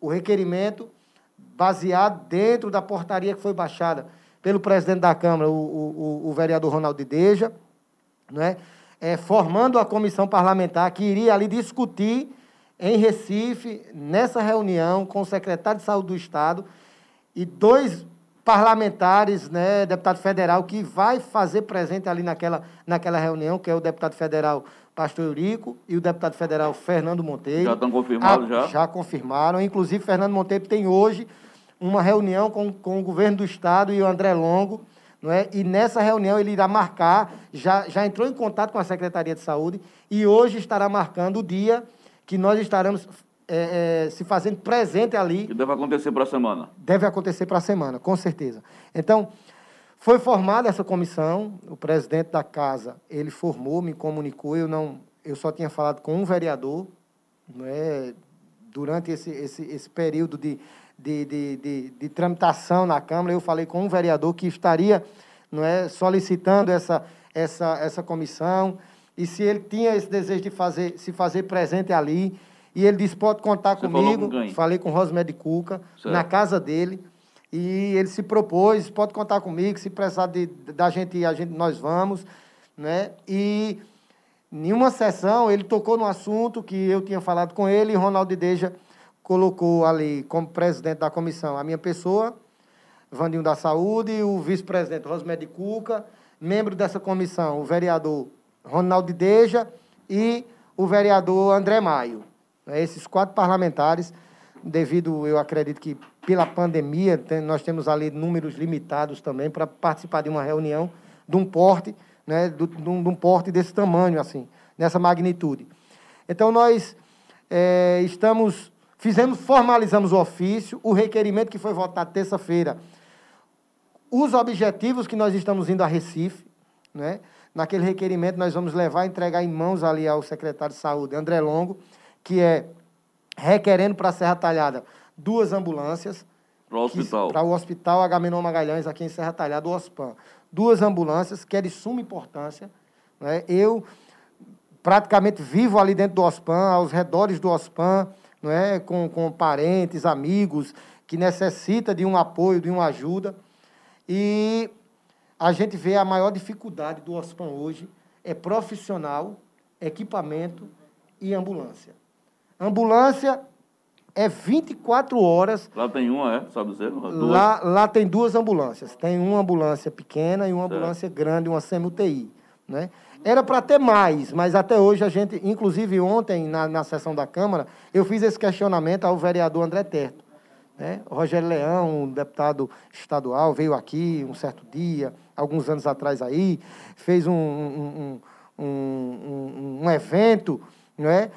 o requerimento baseado dentro da portaria que foi baixada pelo presidente da Câmara, o, o, o vereador Ronaldo Deja, né? É, formando a comissão parlamentar que iria ali discutir em Recife, nessa reunião com o secretário de Saúde do Estado, e dois parlamentares, né, deputado federal, que vai fazer presente ali naquela, naquela reunião, que é o deputado federal Pastor Eurico e o deputado federal Fernando Monteiro. Já estão confirmados, já? Já confirmaram. Inclusive, Fernando Monteiro tem hoje uma reunião com, com o governo do Estado e o André Longo, não é? e nessa reunião ele irá marcar, já, já entrou em contato com a Secretaria de Saúde, e hoje estará marcando o dia que nós estaremos é, é, se fazendo presente ali. E deve acontecer para a semana? Deve acontecer para a semana, com certeza. Então, foi formada essa comissão, o presidente da casa, ele formou, me comunicou, eu não, eu só tinha falado com um vereador, né, durante esse, esse, esse período de, de, de, de, de tramitação na Câmara, eu falei com um vereador que estaria não é, solicitando essa, essa, essa comissão, e se ele tinha esse desejo de fazer, se fazer presente ali, e ele disse, pode contar Você comigo. Com Falei com o Rosmed Cuca, certo. na casa dele. E ele se propôs, pode contar comigo, se precisar de, da gente, a gente, nós vamos. Né? E em uma sessão ele tocou no assunto que eu tinha falado com ele, e Ronaldo Deja colocou ali como presidente da comissão a minha pessoa, Vandinho da Saúde, o vice-presidente Rosmed Cuca, membro dessa comissão, o vereador Ronaldo Deja e o vereador André Maio. Né, esses quatro parlamentares, devido, eu acredito que pela pandemia, nós temos ali números limitados também para participar de uma reunião de um porte, né, de, um, de um porte desse tamanho, assim, nessa magnitude. Então, nós é, estamos, fizemos, formalizamos o ofício, o requerimento que foi votado terça-feira, os objetivos que nós estamos indo a Recife, né? Naquele requerimento, nós vamos levar, entregar em mãos ali ao secretário de Saúde, André Longo, que é requerendo para a Serra Talhada duas ambulâncias. Para o hospital. Para o Hospital Agamenon Magalhães, aqui em Serra Talhada, o OSPAN. Duas ambulâncias, que é de suma importância. Né? Eu praticamente vivo ali dentro do OSPAN, aos redores do OSPAN, não é? com, com parentes, amigos, que necessita de um apoio, de uma ajuda. E a gente vê a maior dificuldade do OSPAN hoje é profissional, equipamento e ambulância. Ambulância é 24 horas. Lá tem uma, é? Sabe dizer? Lá, lá tem duas ambulâncias. Tem uma ambulância pequena e uma certo. ambulância grande, uma semi-UTI. Né? Era para ter mais, mas até hoje a gente, inclusive ontem, na, na sessão da Câmara, eu fiz esse questionamento ao vereador André Terto. Né? O Rogério Leão, um deputado estadual, veio aqui um certo dia, alguns anos atrás aí, fez um, um, um, um, um evento, não é?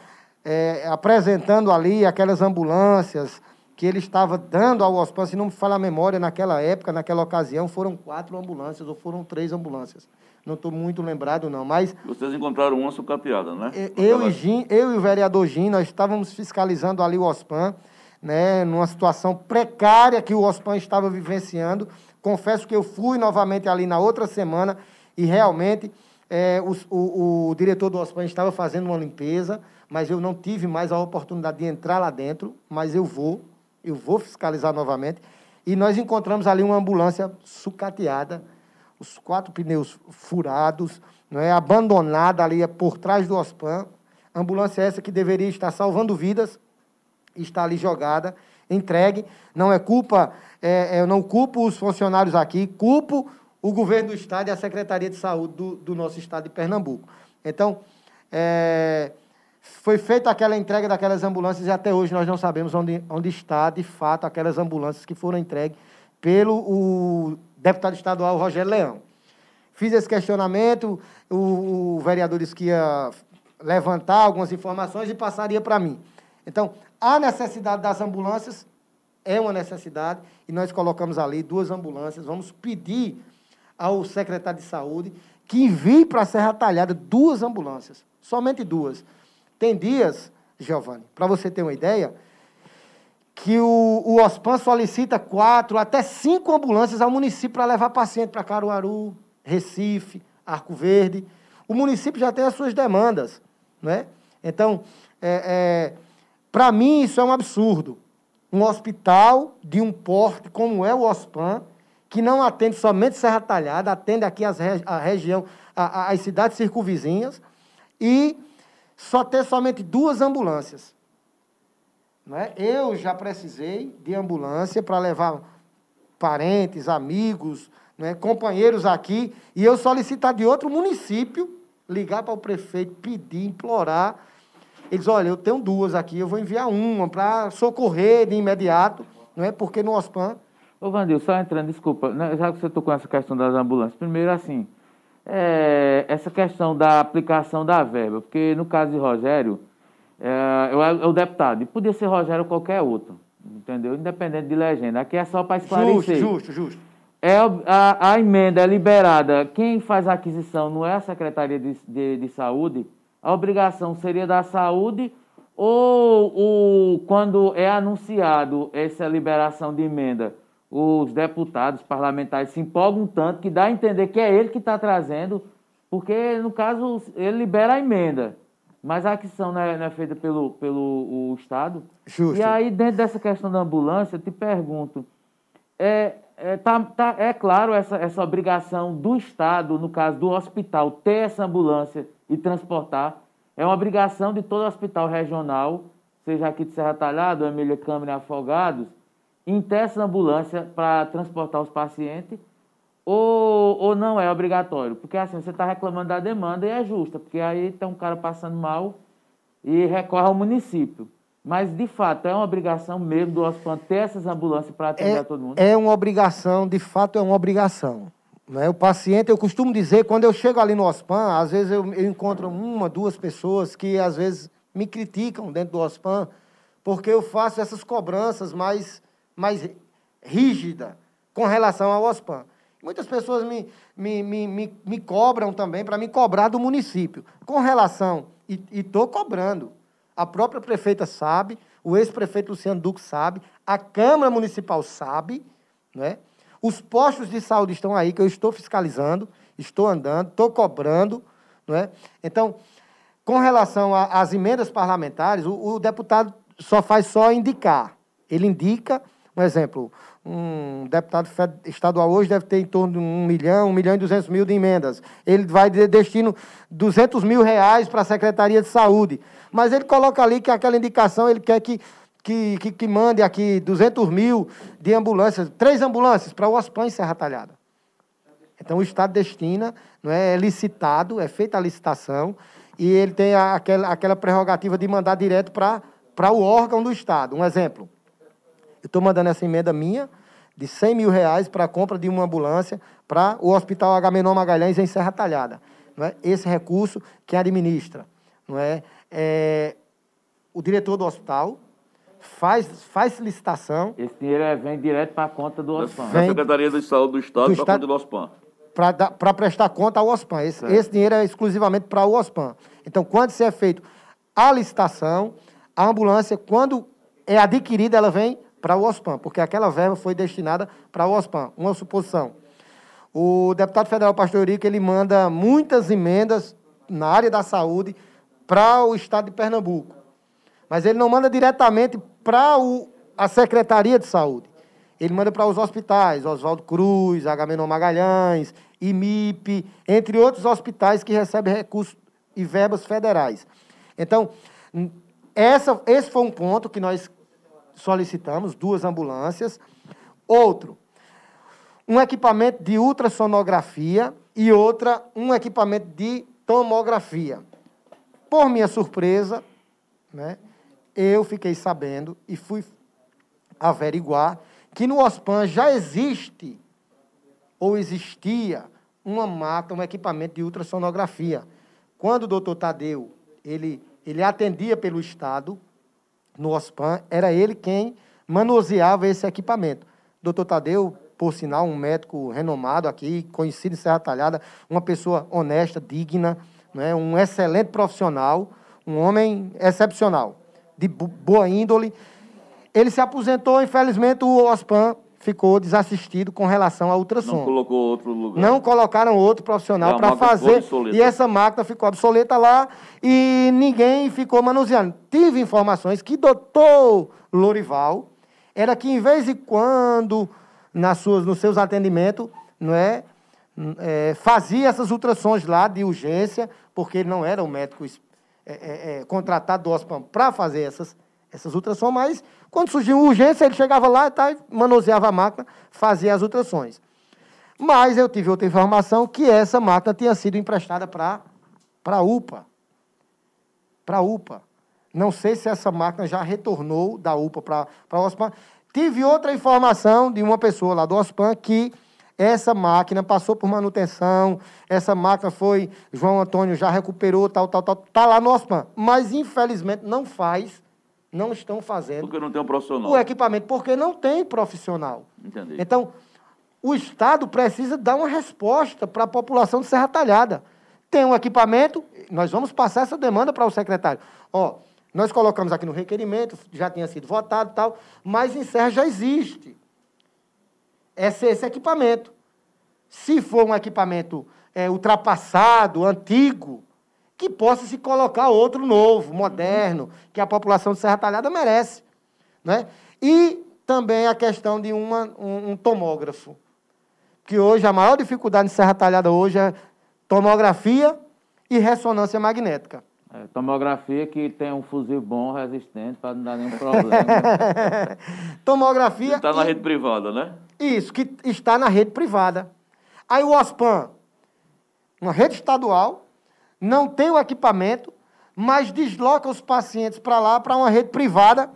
apresentando ali aquelas ambulâncias que ele estava dando ao OSPAN, se não me falha a memória, naquela época, naquela ocasião, foram quatro ambulâncias ou foram três ambulâncias. Não estou muito lembrado, não, mas... Vocês encontraram uma sucateada, né? Eu, e Gin, eu e o vereador Gin, nós estávamos fiscalizando ali o OSPAN, né, numa situação precária que o OSPAN estava vivenciando. Confesso que eu fui novamente ali na outra semana e realmente é, o, o, o diretor do OSPAN estava fazendo uma limpeza, mas eu não tive mais a oportunidade de entrar lá dentro, mas eu vou, eu vou fiscalizar novamente. E nós encontramos ali uma ambulância sucateada, os quatro pneus furados, não é abandonada ali por trás do OSPAN. Ambulância essa que deveria estar salvando vidas, está ali jogada, entregue. Não é culpa, é, é eu não culpo os funcionários aqui, culpo o governo do Estado e a Secretaria de Saúde do, do nosso Estado de Pernambuco. Então, é, foi feita aquela entrega daquelas ambulâncias e até hoje nós não sabemos onde, onde está, de fato, aquelas ambulâncias que foram entregues pelo o deputado estadual Rogério Leão. Fiz esse questionamento, o, o vereador disse que ia levantar algumas informações e passaria para mim. Então, a necessidade das ambulâncias é uma necessidade e nós colocamos ali duas ambulâncias. Vamos pedir ao secretário de saúde que envie para a Serra Talhada duas ambulâncias, somente duas tem dias, Giovanni, para você ter uma ideia, que o, o OSPAN solicita quatro, até cinco ambulâncias ao município para levar paciente para Caruaru, Recife, Arco Verde. O município já tem as suas demandas. Né? Então, é, é, para mim, isso é um absurdo. Um hospital de um porte como é o OSPAN, que não atende somente Serra Talhada, atende aqui as, a região, a, a, as cidades circunvizinhas, e só ter somente duas ambulâncias. Não é? Eu já precisei de ambulância para levar parentes, amigos, né, companheiros aqui, e eu solicitar de outro município, ligar para o prefeito, pedir, implorar. Eles, olha, eu tenho duas aqui, eu vou enviar uma para socorrer de imediato, não é? Porque no OSPAN. Ô, Vandil, só entrando, desculpa, né, já que você tocou essa questão das ambulâncias, primeiro assim, é, essa questão da aplicação da verba, porque no caso de Rogério, é, é o deputado, e podia ser Rogério ou qualquer outro, entendeu? Independente de legenda. Aqui é só para esclarecer. Justo, justo, justo. É, a, a, emenda é liberada. Quem faz a aquisição não é a Secretaria de, de, de Saúde. A obrigação seria da saúde ou o, quando é anunciado essa liberação de emenda, os deputados parlamentares se empolgam tanto que dá a entender que é ele que está trazendo, porque, no caso, ele libera a emenda. Mas a aquisição não é, não é feita pelo, pelo o Estado. Justo. E aí, dentro dessa questão da ambulância, eu te pergunto, é, é, tá, tá, é claro essa, essa obrigação do Estado, no caso do hospital, ter essa ambulância e transportar. É uma obrigação de todo hospital regional, seja aqui de Serra Talhada, Emília Câmara e Afogados, em ter essa ambulância para transportar os pacientes ou, ou não é obrigatório? Porque assim, você está reclamando da demanda e é justa, porque aí tem um cara passando mal e recorre ao município. Mas, de fato, é uma obrigação mesmo do OSPAN ter essas ambulâncias para atender é, todo mundo? É uma obrigação, de fato é uma obrigação. Né? O paciente, eu costumo dizer, quando eu chego ali no OSPAN, às vezes eu, eu encontro uma, duas pessoas que às vezes me criticam dentro do OSPAN, porque eu faço essas cobranças mais, mais rígidas com relação ao OSPAN. Muitas pessoas me, me, me, me, me cobram também para me cobrar do município. Com relação, e estou cobrando. A própria prefeita sabe, o ex-prefeito Luciano Duque sabe, a Câmara Municipal sabe, né? os postos de saúde estão aí, que eu estou fiscalizando, estou andando, estou cobrando. Não é? Então, com relação às emendas parlamentares, o, o deputado só faz só indicar. Ele indica, um exemplo, um deputado estadual hoje deve ter em torno de um milhão, um milhão e duzentos mil de emendas. Ele vai de destino 200 mil reais para a Secretaria de Saúde. Mas ele coloca ali que aquela indicação, ele quer que, que, que, que mande aqui 200 mil de ambulâncias, três ambulâncias para o OSPAN em Serra Talhada. Então o Estado destina, não é, é licitado, é feita a licitação, e ele tem aquela, aquela prerrogativa de mandar direto para o órgão do Estado. Um exemplo, estou mandando essa emenda minha de 100 mil reais para a compra de uma ambulância para o Hospital Agamenon Magalhães em Serra Talhada. Não é? Esse recurso que administra. Não é? é o diretor do hospital faz, faz licitação. Esse dinheiro é, vem direto para a conta do OSPAN. Da Secretaria de Saúde do Estado para a conta do OSPAN. Para prestar conta ao OSPAN. Esse, esse dinheiro é exclusivamente para o OSPAN. Então, quando se é feito a licitação, a ambulância, quando é adquirida, ela vem para o OSPAN, porque aquela verba foi destinada para o OSPAN. Uma suposição. O deputado federal Pastor Eurico, ele manda muitas emendas na área da saúde para o estado de Pernambuco. Mas ele não manda diretamente para a Secretaria de Saúde. Ele manda para os hospitais, Oswaldo Cruz, Agamenon Magalhães, IMIP, entre outros hospitais que recebem recursos e verbas federais. Então, essa, esse foi um ponto que nós solicitamos duas ambulâncias. Outro, um equipamento de ultrassonografia e outra, um equipamento de tomografia. Por minha surpresa, né, eu fiquei sabendo e fui averiguar que no OSPAN já existe ou existia uma mata, um equipamento de ultrassonografia. Quando o doutor Tadeu ele, ele atendia pelo Estado, no OSPAN, era ele quem manuseava esse equipamento. Doutor Tadeu, por sinal, um médico renomado aqui, conhecido em Serra Talhada, uma pessoa honesta, digna, né, um excelente profissional, um homem excepcional, de boa índole. Ele se aposentou, infelizmente, o OSPAN ficou desassistido com relação ao ultrassom. Não colocou outro lugar. Não colocaram outro profissional para fazer. E essa máquina ficou obsoleta lá e ninguém ficou manuseando. Tive informações que doutor Lorival era que, em vez de quando, nas suas, nos seus atendimentos, não é, é fazia essas ultrassons lá de urgência, porque ele não era um médico é, é, é contratado do OSPAM para fazer essas, essas ultrassons, mas quando surgiu urgência, ele chegava lá tá, manuseava a máquina, fazia as ultrassons. Mas eu tive outra informação que essa máquina tinha sido emprestada para a UPA. Para a UPA. Não sei se essa máquina já retornou da UPA para a OSPAN. Tive outra informação de uma pessoa lá do OSPAN que essa máquina passou por manutenção, essa máquina foi, João Antônio já recuperou, tal, tal, tal, está lá no OSPAN. Mas, infelizmente, não faz, não estão fazendo. Porque não tem um profissional. O equipamento, porque não tem profissional. Entendi. Então, o Estado precisa dar uma resposta para a população de Serra Talhada. Tem um equipamento, nós vamos passar essa demanda para o secretário. Ó, nós colocamos aqui no requerimento, já tinha sido votado e tal, mas em Serra já existe esse, esse equipamento. Se for um equipamento é, ultrapassado, antigo, que possa se colocar outro novo, moderno, que a população de Serra Talhada merece. Né? E também a questão de uma, um, um tomógrafo. Que hoje a maior dificuldade em Serra Talhada hoje é tomografia e ressonância magnética. É, tomografia que tem um fuzil bom, resistente, para não dar nenhum problema. tomografia. Está na e... rede privada, né? Isso, que está na rede privada. Aí o OSPAN, uma rede estadual, não tem o equipamento, mas desloca os pacientes para lá, para uma rede privada.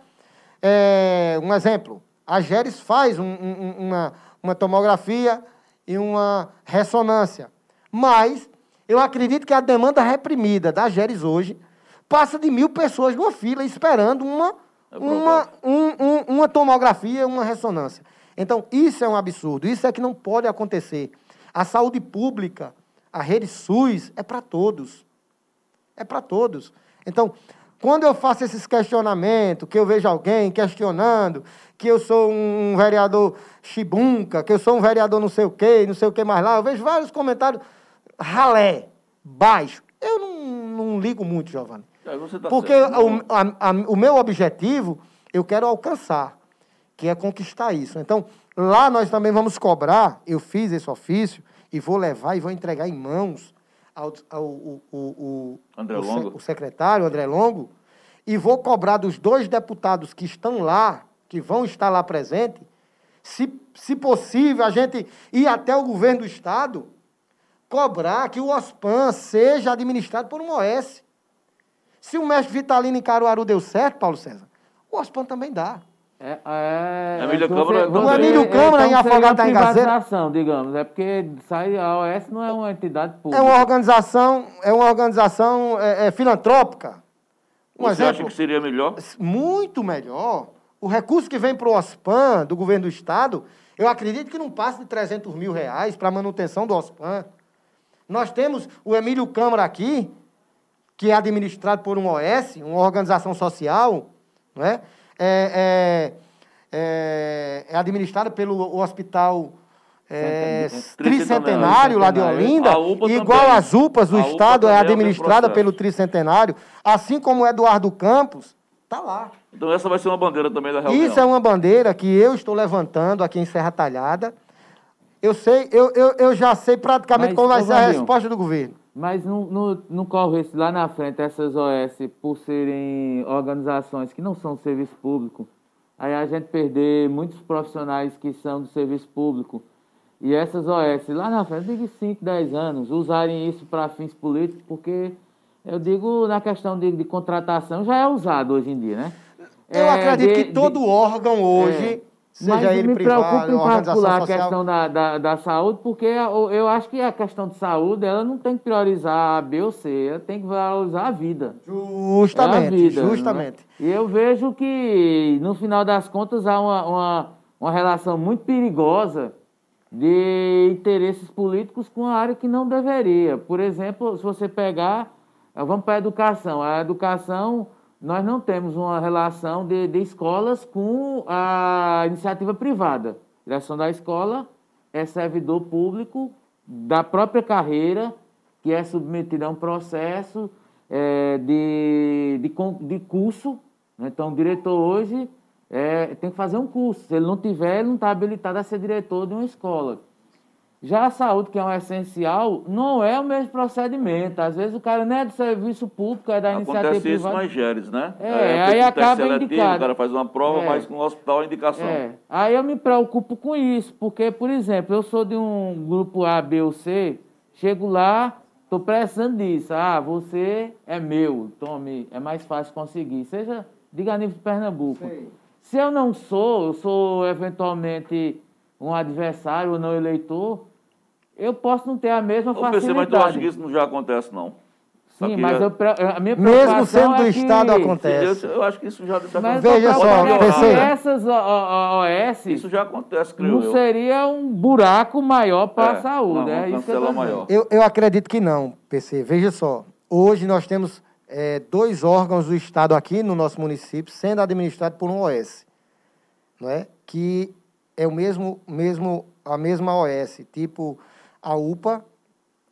É, um exemplo, a Geres faz um, um, uma, uma tomografia e uma ressonância. Mas eu acredito que a demanda reprimida da Geres hoje passa de mil pessoas numa fila esperando uma, é uma, um, um, uma tomografia, uma ressonância. Então, isso é um absurdo, isso é que não pode acontecer. A saúde pública, a rede SUS, é para todos. É para todos. Então, quando eu faço esses questionamentos, que eu vejo alguém questionando que eu sou um vereador chibunca, que eu sou um vereador não sei o quê, não sei o que mais lá, eu vejo vários comentários ralé, baixo. Eu não, não ligo muito, Giovanni. Tá Porque o, a, a, o meu objetivo, eu quero alcançar, que é conquistar isso. Então, lá nós também vamos cobrar, eu fiz esse ofício, e vou levar e vou entregar em mãos ao, ao, ao, ao André Longo. o secretário, André Longo, e vou cobrar dos dois deputados que estão lá, que vão estar lá presentes, se, se possível, a gente ir até o governo do Estado cobrar que o OSPAN seja administrado por um OS. Se o mestre Vitalino em Caruaru deu certo, Paulo César, o OSPAN também dá. É, é, Emílio é, Câmara, você, o Emílio Câmara em Afogado da Engazeira. digamos, é porque sai, a OS não é uma entidade pública. É uma organização, é uma organização é, é, filantrópica. Um Você exemplo, acha que seria melhor? Muito melhor. O recurso que vem para o OSPAN, do governo do Estado, eu acredito que não passa de 300 mil reais para a manutenção do OSPAN. Nós temos o Emílio Câmara aqui, que é administrado por um OS, uma organização social, não é? É, é, é, é administrado pelo Hospital é, Tricentenário, lá de Olinda, igual também. as UPAs do a Estado UPA é administrada pelo Tricentenário, assim como o Eduardo Campos, está lá. Então essa vai ser uma bandeira também da reunião. Isso é uma bandeira que eu estou levantando aqui em Serra Talhada, eu sei, eu, eu, eu já sei praticamente Mas, qual vai ser a resposta do governo. Mas não, não, não corre esse lá na frente, essas OS, por serem organizações que não são serviço público, aí a gente perder muitos profissionais que são do serviço público. E essas OS lá na frente, de 5, 10 anos, usarem isso para fins políticos, porque eu digo na questão de, de contratação já é usado hoje em dia, né? Eu é, acredito de, que todo de, órgão hoje é, Seja Mas ele me privado, preocupa em particular a questão da, da, da, saúde, porque eu acho que a questão de saúde, ela não tem que priorizar a B ou C, ela tem que valorizar a vida. Justamente, é a vida, justamente. Né? E eu vejo que, no final das contas, há uma, uma, uma relação muito perigosa de interesses políticos com a área que não deveria. Por exemplo, se você pegar, vamos para a educação. A educação nós não temos uma relação de, de escolas com a iniciativa privada. A direção da escola é servidor público da própria carreira, que é submetida a um processo é, de, de, de curso. Né? Então, o diretor hoje é, tem que fazer um curso. Se ele não tiver, ele não está habilitado a ser diretor de uma escola. Já a saúde, que é um essencial, não é o mesmo procedimento. Às vezes o cara não é do serviço público, é da Acontece iniciativa privada. isso nas GERES, né? É, é aí acaba seletivo, indicado. O cara faz uma prova, é. mas com o hospital a indicação. É. Aí eu me preocupo com isso, porque, por exemplo, eu sou de um grupo A, B ou C, chego lá, estou precisando disso. Ah, você é meu, tome, é mais fácil conseguir. Seja, diga a nível de Pernambuco. Sei. Se eu não sou, eu sou eventualmente um adversário ou não eleitor, eu posso não ter a mesma Ô, facilidade. PC, mas tu acha que isso já acontece, não? Sim, mas eu, a minha Mesmo sendo do é Estado, acontece. Eu, eu, acho que isso já, mas Veja só, PC. essas OS... Isso já acontece, creio Não eu. seria um buraco maior para é, a saúde. Não, é isso que eu, maior. eu Eu acredito que não, PC. Veja só. Hoje nós temos é, dois órgãos do Estado aqui no nosso município sendo administrados por um OS. Não é? Que é o mesmo, mesmo, a mesma OS, tipo a UPA,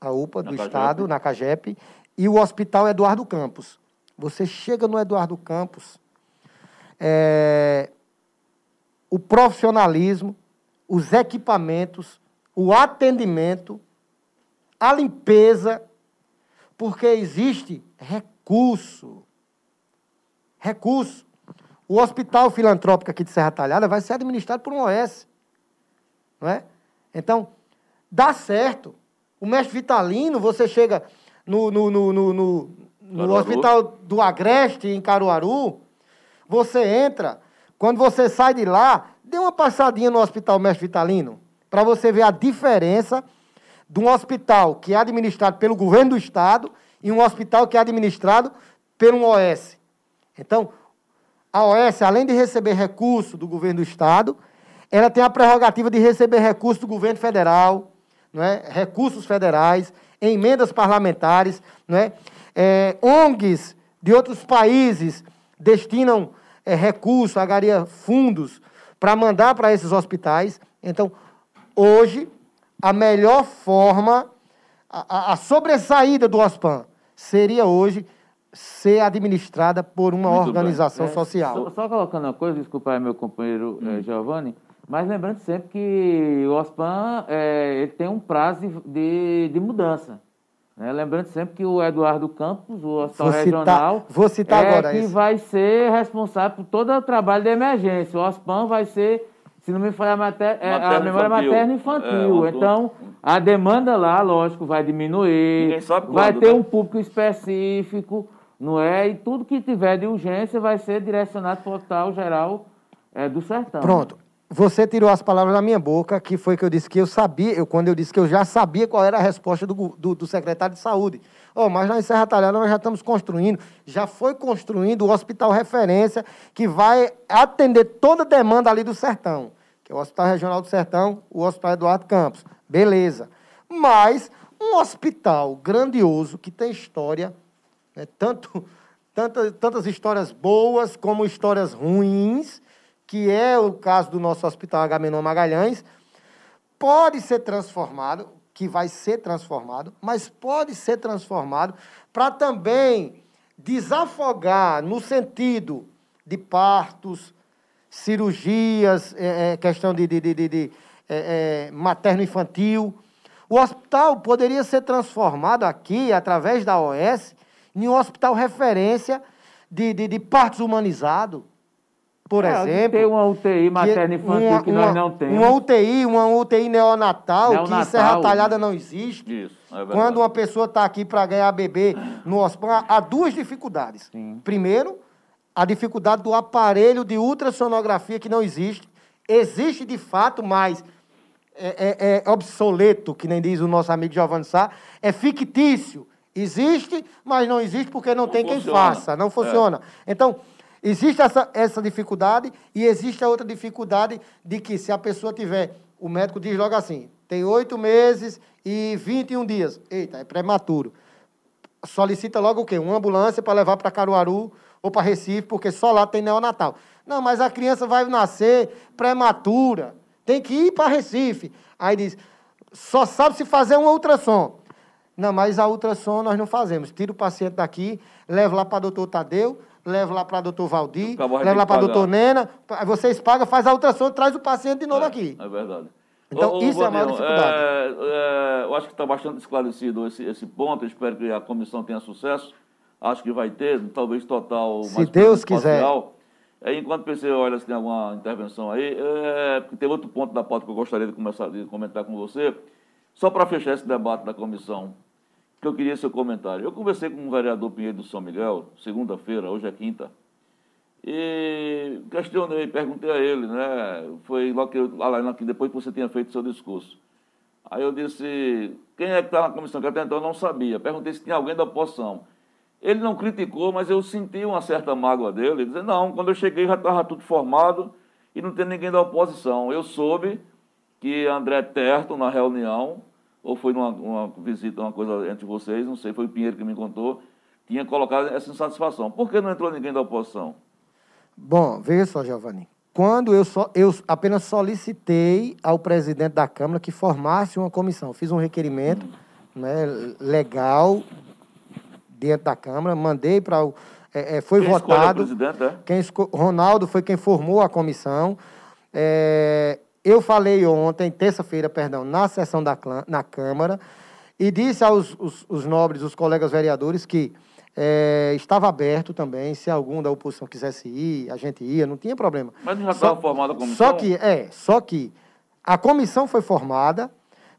a UPA do Estado, na CAGEP, e o Hospital Eduardo Campos. Você chega no Eduardo Campos, é, o profissionalismo, os equipamentos, o atendimento, a limpeza, porque existe recurso. Recurso. O Hospital Filantrópico aqui de Serra Talhada vai ser administrado por um OS. Não é? Então, dá certo. O mestre Vitalino, você chega no, no, no, no, no, no Hospital do Agreste, em Caruaru, você entra, quando você sai de lá, dê uma passadinha no Hospital Mestre Vitalino, para você ver a diferença de um hospital que é administrado pelo governo do Estado e um hospital que é administrado por um OS. Então, a OS, além de receber recurso do governo do Estado, ela tem a prerrogativa de receber recursos do governo federal, não é? recursos federais, emendas parlamentares. Não é? É, ONGs de outros países destinam é, recursos, agaria fundos para mandar para esses hospitais. Então, hoje, a melhor forma, a, a sobressaída do OSPAN seria hoje ser administrada por uma Muito organização é, social. Só, só, colocando uma coisa, desculpa aí, meu companheiro hum. eh, Giovanni, mas lembrando sempre que o OSPAN é, ele tem um prazo de, de mudança. Né? Lembrando sempre que o Eduardo Campos, o hospital vou regional, citar, vou citar é agora que isso. vai ser responsável por todo o trabalho de emergência. O OSPAN vai ser, se não me falha a, mater, é, a memória materna infantil. É, então, a demanda lá, lógico, vai diminuir. vai ter né? um público específico não é? E tudo que tiver de urgência vai ser direcionado para o Hospital Geral é, do Sertão. Pronto. Você tirou as palavras da minha boca, que foi que eu disse que eu sabia, eu, quando eu disse que eu já sabia qual era a resposta do, do, do secretário de saúde. Oh, mas lá em Serra Talhada nós já estamos construindo, já foi construindo o hospital referência, que vai atender toda a demanda ali do Sertão, que é o Hospital Regional do Sertão, o Hospital Eduardo Campos. Beleza. Mas um hospital grandioso, que tem história, né? Tanto, tantas, tantas histórias boas como histórias ruins, que é o caso do nosso Hospital Agamenon Magalhães, pode ser transformado, que vai ser transformado, mas pode ser transformado para também desafogar no sentido de partos, cirurgias, é, é, questão de, de, de, de é, é materno-infantil. O hospital poderia ser transformado aqui, através da OS, em um hospital referência de, de, de partos humanizados, por é, exemplo. Tem uma UTI materna infantil uma, que nós não temos. Uma UTI, uma UTI neonatal, neonatal que em Serra Talhada não existe. Isso, é Quando uma pessoa está aqui para ganhar bebê no hospital, há duas dificuldades. Sim. Primeiro, a dificuldade do aparelho de ultrassonografia que não existe. Existe de fato, mas é, é, é obsoleto, que nem diz o nosso amigo Giovanni Sá, é fictício. Existe, mas não existe porque não, não tem funciona. quem faça, não funciona. É. Então, existe essa, essa dificuldade e existe a outra dificuldade de que se a pessoa tiver, o médico diz logo assim, tem oito meses e 21 dias. Eita, é prematuro. Solicita logo o quê? Uma ambulância para levar para Caruaru ou para Recife, porque só lá tem neonatal. Não, mas a criança vai nascer prematura, tem que ir para Recife. Aí diz, só sabe se fazer um ultrassom. Não, mas a ultrassom nós não fazemos. Tira o paciente daqui, leva lá para o doutor Tadeu, leva lá para o doutor Valdir, leva lá para o doutor Nena, vocês pagam, faz a ultrassom e traz o paciente de novo é, aqui. É verdade. Então, ô, isso ô, é a maior dificuldade. É, é, eu acho que está bastante esclarecido esse, esse ponto. Eu espero que a comissão tenha sucesso. Acho que vai ter, talvez total. Se Deus quiser. É, enquanto pensei, olha, se tem alguma intervenção aí, é, porque tem outro ponto da pauta que eu gostaria de começar de comentar com você. Só para fechar esse debate da comissão, que eu queria seu comentário. Eu conversei com o vereador Pinheiro do São Miguel, segunda-feira, hoje é quinta, e questionei, perguntei a ele, né? Foi logo que, eu, lá, depois que você tinha feito seu discurso. Aí eu disse, quem é que está na comissão? Que até então eu não sabia. Perguntei se tinha alguém da oposição. Ele não criticou, mas eu senti uma certa mágoa dele. Ele disse, não, quando eu cheguei já estava tudo formado e não tem ninguém da oposição. Eu soube que André Terto, na reunião, ou foi numa uma visita, uma coisa entre vocês, não sei, foi o Pinheiro que me contou, tinha colocado essa insatisfação. Por que não entrou ninguém da oposição? Bom, veja só, Giovanni. Quando eu, só, eu apenas solicitei ao presidente da Câmara que formasse uma comissão, fiz um requerimento né, legal dentro da Câmara, mandei para o. É, é, foi quem votado. O presidente, é? quem esco... Ronaldo foi quem formou a comissão. É, eu falei ontem, terça-feira, perdão, na sessão da na Câmara, e disse aos os, os nobres, os colegas vereadores, que é, estava aberto também, se algum da oposição quisesse ir, a gente ia, não tinha problema. Mas já estava formada a comissão? Só que, é, só que a comissão foi formada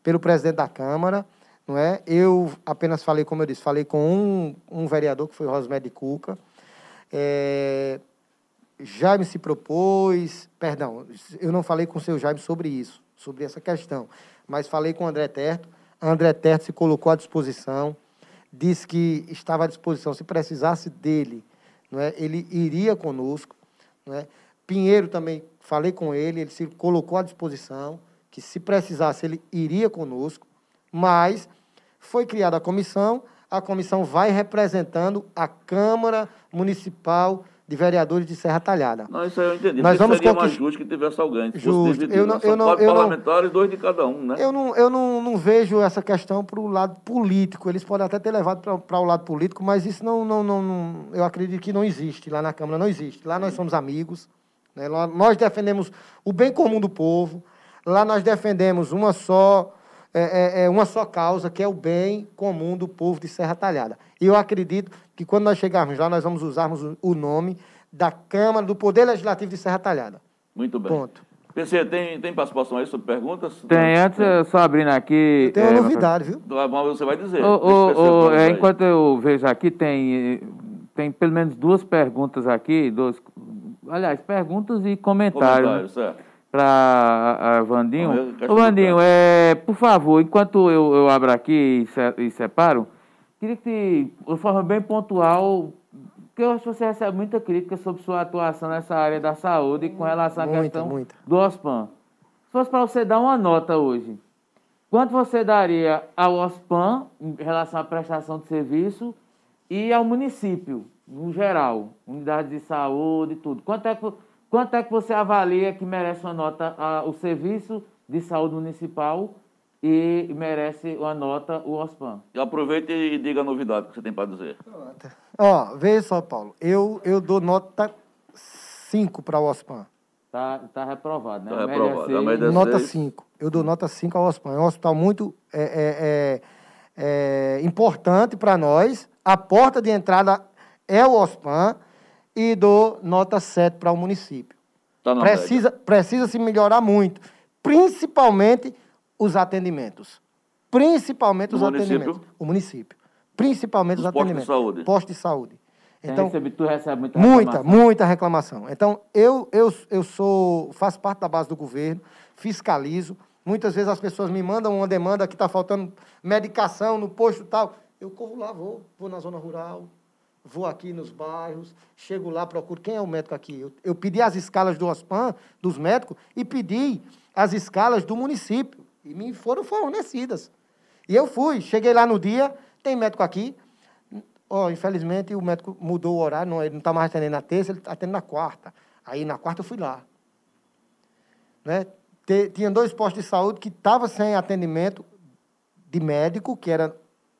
pelo presidente da Câmara, não é? Eu apenas falei, como eu disse, falei com um, um vereador, que foi Rosmédio Cuca. É, Jaime se propôs, perdão, eu não falei com o seu Jaime sobre isso, sobre essa questão, mas falei com o André Terto. André Terto se colocou à disposição, disse que estava à disposição, se precisasse dele, não é? ele iria conosco. Não é? Pinheiro também, falei com ele, ele se colocou à disposição, que se precisasse ele iria conosco, mas foi criada a comissão, a comissão vai representando a Câmara Municipal de Vereadores de Serra Talhada. Não, isso aí eu entendi. Nós vamos seria mais justo que tivesse alguém. Justo. Eu não, eu não, quatro eu parlamentares, dois de cada um, né? Eu não, eu não, não vejo essa questão para o lado político. Eles podem até ter levado para o lado político, mas isso não, não, não, não, eu acredito que não existe. Lá na Câmara não existe. Lá nós somos amigos. Né? Nós defendemos o bem comum do povo. Lá nós defendemos uma só é, é, é, uma só causa, que é o bem comum do povo de Serra Talhada. E eu acredito que quando nós chegarmos lá, nós vamos usarmos o nome da Câmara, do Poder Legislativo de Serra Talhada. Muito bem. Ponto. PC, tem, tem participação aí sobre perguntas? Tem, antes, só abrindo aqui... Tem uma é, novidade, viu? Então, você vai dizer. O, o, é, enquanto eu vejo aqui, tem, tem pelo menos duas perguntas aqui, dois, aliás, perguntas e comentários. Comentários, certo para a Vandinho. Ô, Vandinho, é, por favor, enquanto eu, eu abro aqui e, e separo, queria que, de forma bem pontual, porque eu acho que você recebe muita crítica sobre sua atuação nessa área da saúde com relação à muita, questão muita. do OSPAN. Se fosse para você dar uma nota hoje, quanto você daria ao OSPAN em relação à prestação de serviço e ao município, no geral, unidade de saúde e tudo? Quanto é que Quanto é que você avalia que merece uma nota a, o Serviço de Saúde Municipal e merece uma nota o OSPAN? Aproveite e diga a novidade que você tem para dizer. Ó, veja só, Paulo. Eu, eu dou nota 5 para o OSPAN. Tá, tá reprovado, né? Tá reprovado. nota 5. Eu dou nota 5 ao OSPAN. É um hospital muito é, é, é, é importante para nós. A porta de entrada é o OSPAN e dou nota 7 para o município. Tá precisa, precisa se melhorar muito, principalmente os atendimentos. Principalmente os município? atendimentos. O município. Principalmente os, os atendimentos. Postos de saúde. Postos de saúde. Então, recebi, tu recebe muita reclamação. Muita, muita reclamação. Então, eu, eu, eu sou, faço parte da base do governo, fiscalizo. Muitas vezes as pessoas me mandam uma demanda que está faltando medicação no posto e tal. Eu corro lá, vou, vou na zona rural, vou aqui nos bairros, chego lá, procuro quem é o médico aqui. Eu, eu pedi as escalas do OSPAN, dos médicos, e pedi as escalas do município. E me foram fornecidas. E eu fui, cheguei lá no dia, tem médico aqui. Oh, infelizmente o médico mudou o horário, não, ele não está mais atendendo na terça, ele está atendendo na quarta. Aí na quarta eu fui lá. Né? Tinha dois postos de saúde que estavam sem atendimento de médico, que era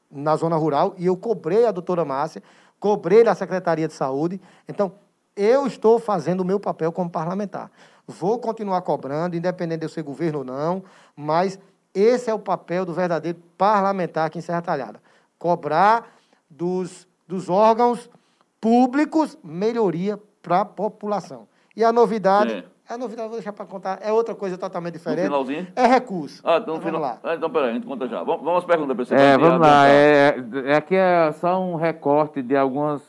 na zona rural, e eu cobrei a doutora Márcia cobrei da Secretaria de Saúde. Então, eu estou fazendo o meu papel como parlamentar. vou continuar cobrando, independente de eu ser governo ou não, mas esse é o papel do verdadeiro parlamentar aqui em Serra Talhada. Cobrar dos, dos órgãos públicos melhoria para a população. E a novidade. É. A novidade, vou deixar para contar, é outra coisa totalmente diferente. No finalzinho? É recurso. Ah, então, então final... lá. Ah, então peraí, a gente conta já. Vamos, vamos às perguntas, pessoal. É, vamos lá. É, é, aqui é só um recorte de algumas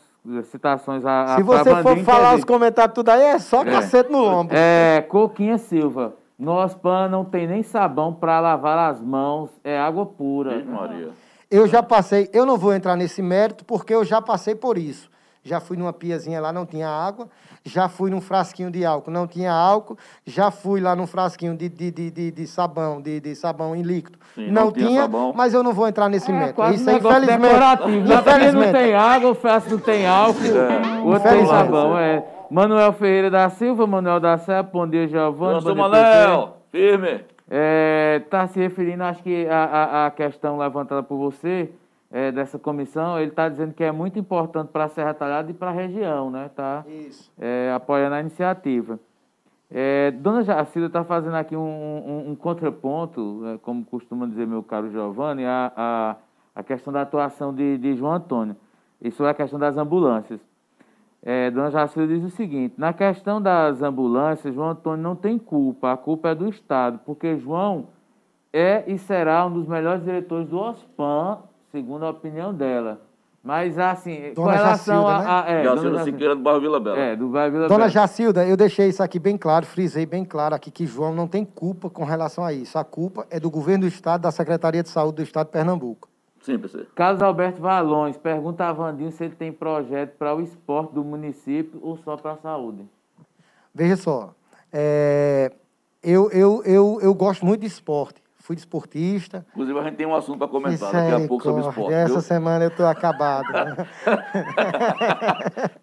citações a, Se você for falar os comentários tudo aí, é só é. cacete no lombo. É, Coquinha Silva. Nosso pan não tem nem sabão para lavar as mãos, é água pura. Maria. Eu já passei, eu não vou entrar nesse mérito porque eu já passei por isso. Já fui numa piazinha lá, não tinha água. Já fui num frasquinho de álcool, não tinha álcool. Já fui lá num frasquinho de, de, de, de, de sabão, de, de sabão em líquido. Sim, não, não, tinha, tinha mas eu não vou entrar nesse é, método. Isso é infelizmente. Decorativo. Infelizmente. não tem água, o frasco não tem álcool, é. o outro tem sabão. É. Manuel Ferreira da Silva, Manuel da Serra, bom dia, Giovanni. Nossa, Manuel, firme. Está é, se referindo, acho que a, a, a questão levantada por você é, dessa comissão, ele está dizendo que é muito importante para a Serra Talhada e para a região, né? Está é, apoiando a iniciativa. É, Dona Jacilda está fazendo aqui um, um, um contraponto, é, como costuma dizer meu caro Giovanni, a, a, a questão da atuação de, de João Antônio. Isso é a questão das ambulâncias. É, Dona Jacilda diz o seguinte: na questão das ambulâncias, João Antônio não tem culpa, a culpa é do Estado, porque João é e será um dos melhores diretores do OSPAN segundo a opinião dela. Mas, assim, Dona com relação Jacilda, a... a né? é, Jacilda Siqueira do bairro Vila Bela. É, do bairro Vila Dona Bela. Jacilda, eu deixei isso aqui bem claro, frisei bem claro aqui que João não tem culpa com relação a isso. A culpa é do governo do Estado, da Secretaria de Saúde do Estado de Pernambuco. Sim, professor. Carlos Alberto Valões pergunta a Vandinho se ele tem projeto para o esporte do município ou só para a saúde. Veja só, é, eu, eu, eu, eu gosto muito de esporte fui desportista. Inclusive, a gente tem um assunto para comentar daqui a pouco sobre esporte. Essa viu? semana eu estou acabado.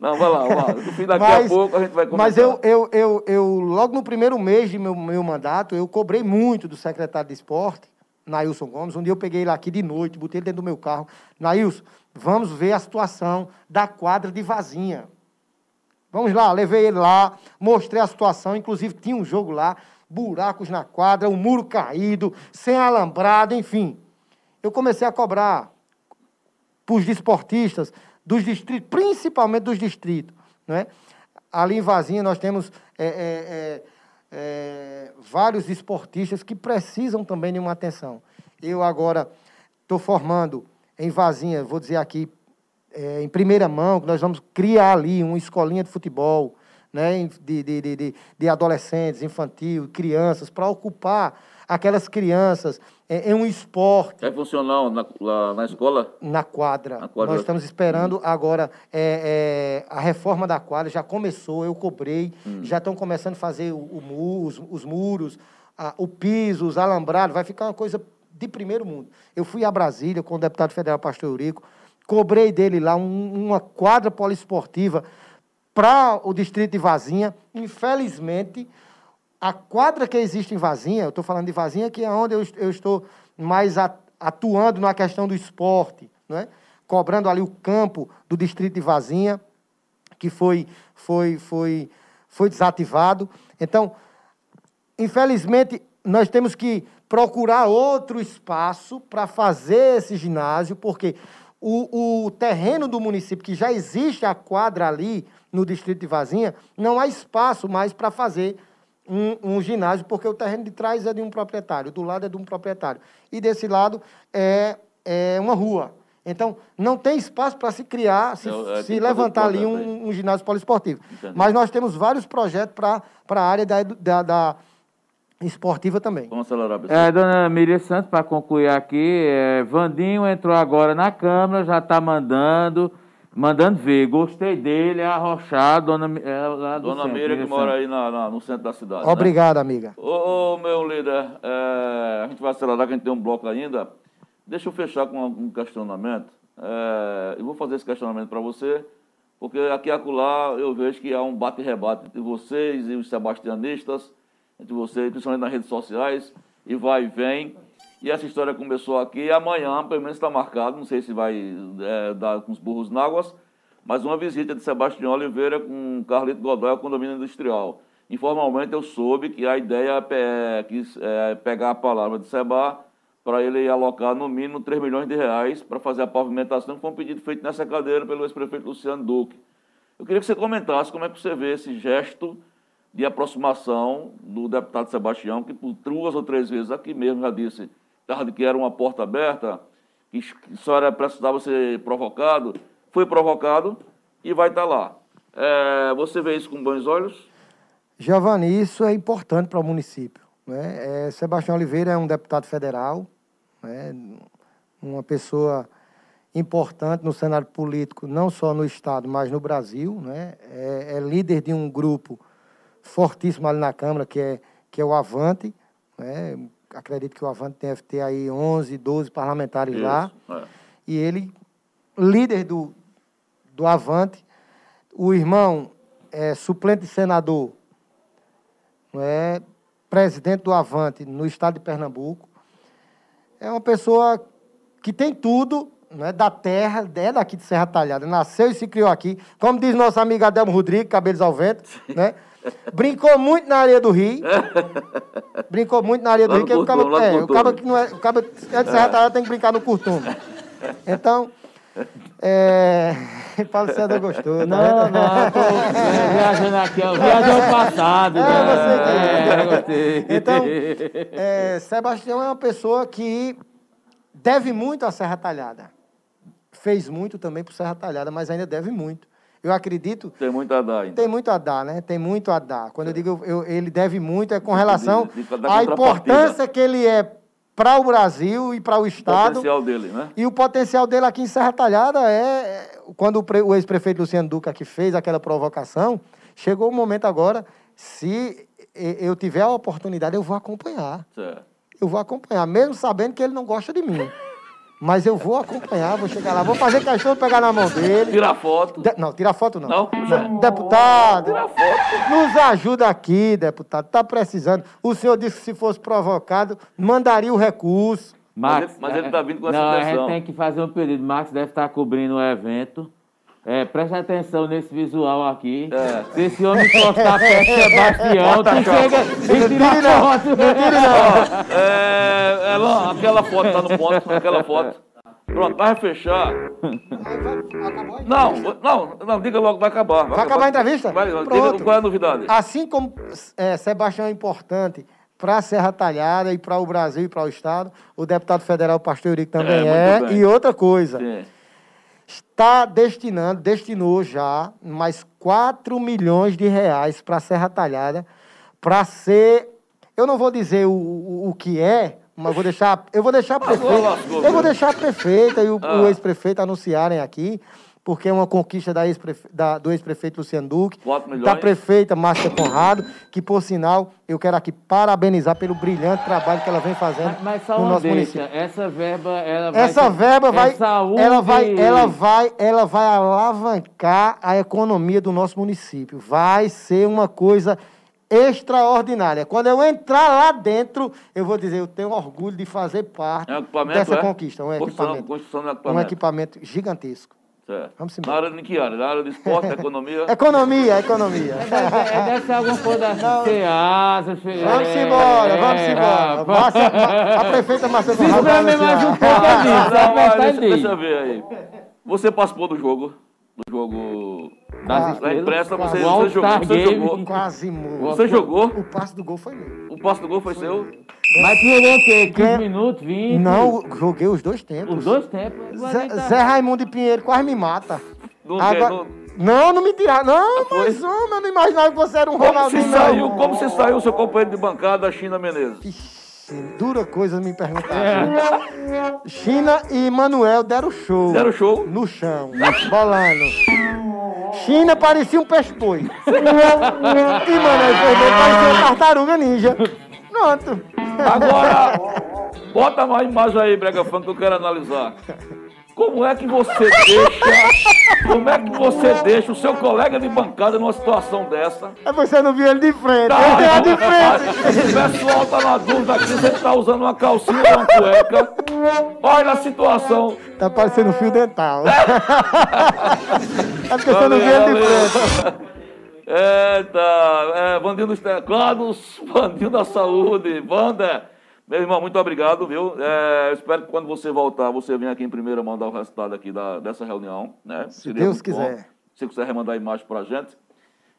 Não, vai lá, vai. No fim, daqui mas, a pouco a gente vai comentar. Mas eu, eu, eu, eu, logo no primeiro mês de meu, meu mandato, eu cobrei muito do secretário de esporte, Nailson Gomes. Um dia eu peguei ele aqui de noite, botei ele dentro do meu carro. Nailson, vamos ver a situação da quadra de Vazinha. Vamos lá, levei ele lá, mostrei a situação, inclusive tinha um jogo lá buracos na quadra, o muro caído, sem alambrado, enfim. Eu comecei a cobrar para os desportistas dos distritos, principalmente dos distritos. Não é? Ali em Vazinha nós temos é, é, é, é vários esportistas que precisam também de uma atenção. Eu agora estou formando em Vazinha, vou dizer aqui é, em primeira mão, que nós vamos criar ali uma escolinha de futebol, né, de, de, de, de adolescentes, infantil, crianças, para ocupar aquelas crianças em, em um esporte. É funcional na, na escola? Na quadra. na quadra. Nós estamos esperando agora é, é, a reforma da quadra, já começou, eu cobrei, hum. já estão começando a fazer o, o os, os, muros, a, o piso, os alambrados, vai ficar uma coisa de primeiro mundo. Eu fui a Brasília com o deputado federal Pastor Eurico, cobrei dele lá um, uma quadra poliesportiva para o distrito de Vazinha. Infelizmente, a quadra que existe em Vazinha, eu estou falando de Vazinha, que é onde eu, eu estou mais atuando na questão do esporte, é? cobrando ali o campo do distrito de Vazinha, que foi, foi, foi, foi desativado. Então, infelizmente, nós temos que procurar outro espaço para fazer esse ginásio, porque o, o terreno do município, que já existe a quadra ali, no distrito de Vazinha, não há espaço mais para fazer um, um, ginásio, porque o terreno de trás é de um proprietário, do lado é de um proprietário. E desse lado é, é uma rua. Então, não tem espaço para se criar, se, é, se levantar ali um, um, ginásio poliesportivo. Entendi. Mas nós temos vários projetos para a área da, da, da, esportiva também. Vamos acelerar. É, dona Miriam Santos, para concluir aqui, é, Vandinho entrou agora na Câmara, já está mandando mandando ver. Gostei dele, é arrochado, dona, é lá do Dona centro, Mira, que mora aí na, na, no centro da cidade. Obrigado, né? amiga. Ô, ô, meu líder, é, a gente vai acelerar, que a gente tem um bloco ainda. Deixa eu fechar com um questionamento. É, eu vou fazer esse questionamento para você, porque aqui e acolá eu vejo que há um bate-rebate entre vocês e os sebastianistas, entre vocês, principalmente nas redes sociais, e vai e vem. E essa história começou aqui amanhã, pelo menos está marcado, não sei se vai é, dar com os burros náguas, mas uma visita de Sebastião Oliveira com Carlito Godoy ao condomínio industrial. informalmente eu soube que a ideia é, é pegar a palavra de Seba para ele alocar no mínimo 3 milhões de reais para fazer a pavimentação, que foi um pedido feito nessa cadeira pelo ex-prefeito Luciano Duque. Eu queria que você comentasse como é que você vê esse gesto de aproximação do deputado Sebastião, que por duas ou três vezes aqui mesmo já disse que era uma porta aberta, que só era precisava ser provocado, foi provocado e vai estar lá. É, você vê isso com bons olhos? Giovanni, isso é importante para o município. Né? É, Sebastião Oliveira é um deputado federal, né? uma pessoa importante no cenário político, não só no Estado, mas no Brasil. Né? É, é, líder de um grupo fortíssimo ali na Câmara, que é, que é o Avante. Né? Acredito que o Avante deve ter aí 11, 12 parlamentares Isso, lá. É. E ele, líder do, do Avante, o irmão é suplente senador, é presidente do Avante no estado de Pernambuco, é uma pessoa que tem tudo, né, da terra, é daqui de Serra Talhada, nasceu e se criou aqui, como diz nosso amigo Adelmo Rodrigues, cabelos ao vento, né? Brincou muito na areia do rio. Brincou muito na areia do rio, que o cabo, é, o cabo que não é, o cabo é de Serra Talhada tem que brincar no curtume. Então, é... Paulo César gostou. Tá não, não, tô viajando aqui, ó. Viajou passado. É, né? você é, gostei. Então, é, Sebastião é uma pessoa que deve muito à Serra Talhada. Fez muito também para Serra Talhada, mas ainda deve muito. Eu acredito. Tem muito a dar. Então. Tem muito a dar, né? Tem muito a dar. Quando é. eu digo eu, ele deve muito, é com relação à importância que ele é para o Brasil e para o Estado. O potencial dele, né? E o potencial dele aqui em Serra Talhada é. Quando o, o ex-prefeito Luciano Duca que fez aquela provocação, chegou o momento agora, se eu tiver a oportunidade, eu vou acompanhar. Certo. Eu vou acompanhar, mesmo sabendo que ele não gosta de mim. Mas eu vou acompanhar, vou chegar lá, vou fazer questão de pegar na mão dele. Tirar foto. De... Não, tirar foto não. Não? não. Deputado, tirar foto. nos ajuda aqui, deputado. Está precisando. O senhor disse que se fosse provocado, mandaria o recurso. Max, mas ele está vindo com essa não, intenção. a gente tem que fazer um pedido. Max deve estar cobrindo o evento. É, presta atenção nesse visual aqui. É. Se esse homem encostar perto de Sebastião, tu chega e tira foto. Não tire não. É, Elon, aquela foto tá no ponto, aquela foto. Pronto, vai fechar. Não, não, não, diga logo, vai acabar. Vai, vai acabar a entrevista? Vai, diga qual é a novidade. Assim como é, Sebastião é importante para a Serra Talhada e para o Brasil e para o Estado, o deputado federal Pastor Eurico também é. é. E outra coisa. Sim está destinando, destinou já mais 4 milhões de reais para a Serra Talhada, para ser, eu não vou dizer o, o, o, que é, mas vou deixar, eu vou deixar a prefeita, eu vou deixar a prefeita e o, ah. o ex-prefeito anunciarem aqui, porque é uma conquista da ex da, do ex-prefeito Luciano Duque, da prefeita Márcia Conrado, que, por sinal, eu quero aqui parabenizar pelo brilhante trabalho que ela vem fazendo mas, mas no nosso deixa. município. Essa verba, ela vai... Essa verba vai, é ela vai, ela vai, ela vai alavancar a economia do nosso município. Vai ser uma coisa extraordinária. Quando eu entrar lá dentro, eu vou dizer, eu tenho orgulho de fazer parte é dessa é? conquista. Um equipamento, um equipamento gigantesco. Certo. Vamos embora. Na área de que área? Na área de esporte, economia? economia, economia. É, deve, é, deve ser alguma coisa da SEASA. Vamos embora, vamos embora. Márcia, a prefeita Marcela Se espreme mais um pouco é disso, deixa eu ver aí. Você participou do jogo? Do jogo das da imprensa, você, você, jogou, você jogou. Quase morto. Você jogou? O passe do gol foi meu. O passe do gol foi, foi seu? Meu. Mas tu jogou o quê? 15 minutos, 20? Não, joguei os dois tempos. Os dois tempos? Zé, Zé Raimundo de Pinheiro quase me mata. Não, Agora... não... não, não me tirar. Não, ah, mas homem, eu não imaginava que você era um Ronaldinho. Como se saiu, como se saiu seu companheiro de bancada, China Menezes? Ixi, dura coisa me perguntar. É. China e Manuel deram show. Deram show? No chão, bolando. China parecia um peixe-boi. e Manuel parecia uma tartaruga ninja. Pronto. Agora, bota mais imagem aí, Brega Funk, que eu quero analisar. Como é que você deixa. Como é que você deixa o seu colega de bancada numa situação dessa? É você não viu ele de frente. Tá, ele de frente. O pessoal tá na dúvida aqui, você tá usando uma calcinha ou uma cueca. Olha a situação. Tá parecendo um fio dental. é porque você não viu ele de frente. Eita, é, Vandinho dos Teclados, Vandinho da Saúde, Wanda. Meu irmão, muito obrigado, viu? É, espero que quando você voltar, você venha aqui em primeira mão dar o resultado aqui da, dessa reunião, né? Se Seria Deus quiser. Bom. Se você quiser remandar a imagem para a gente.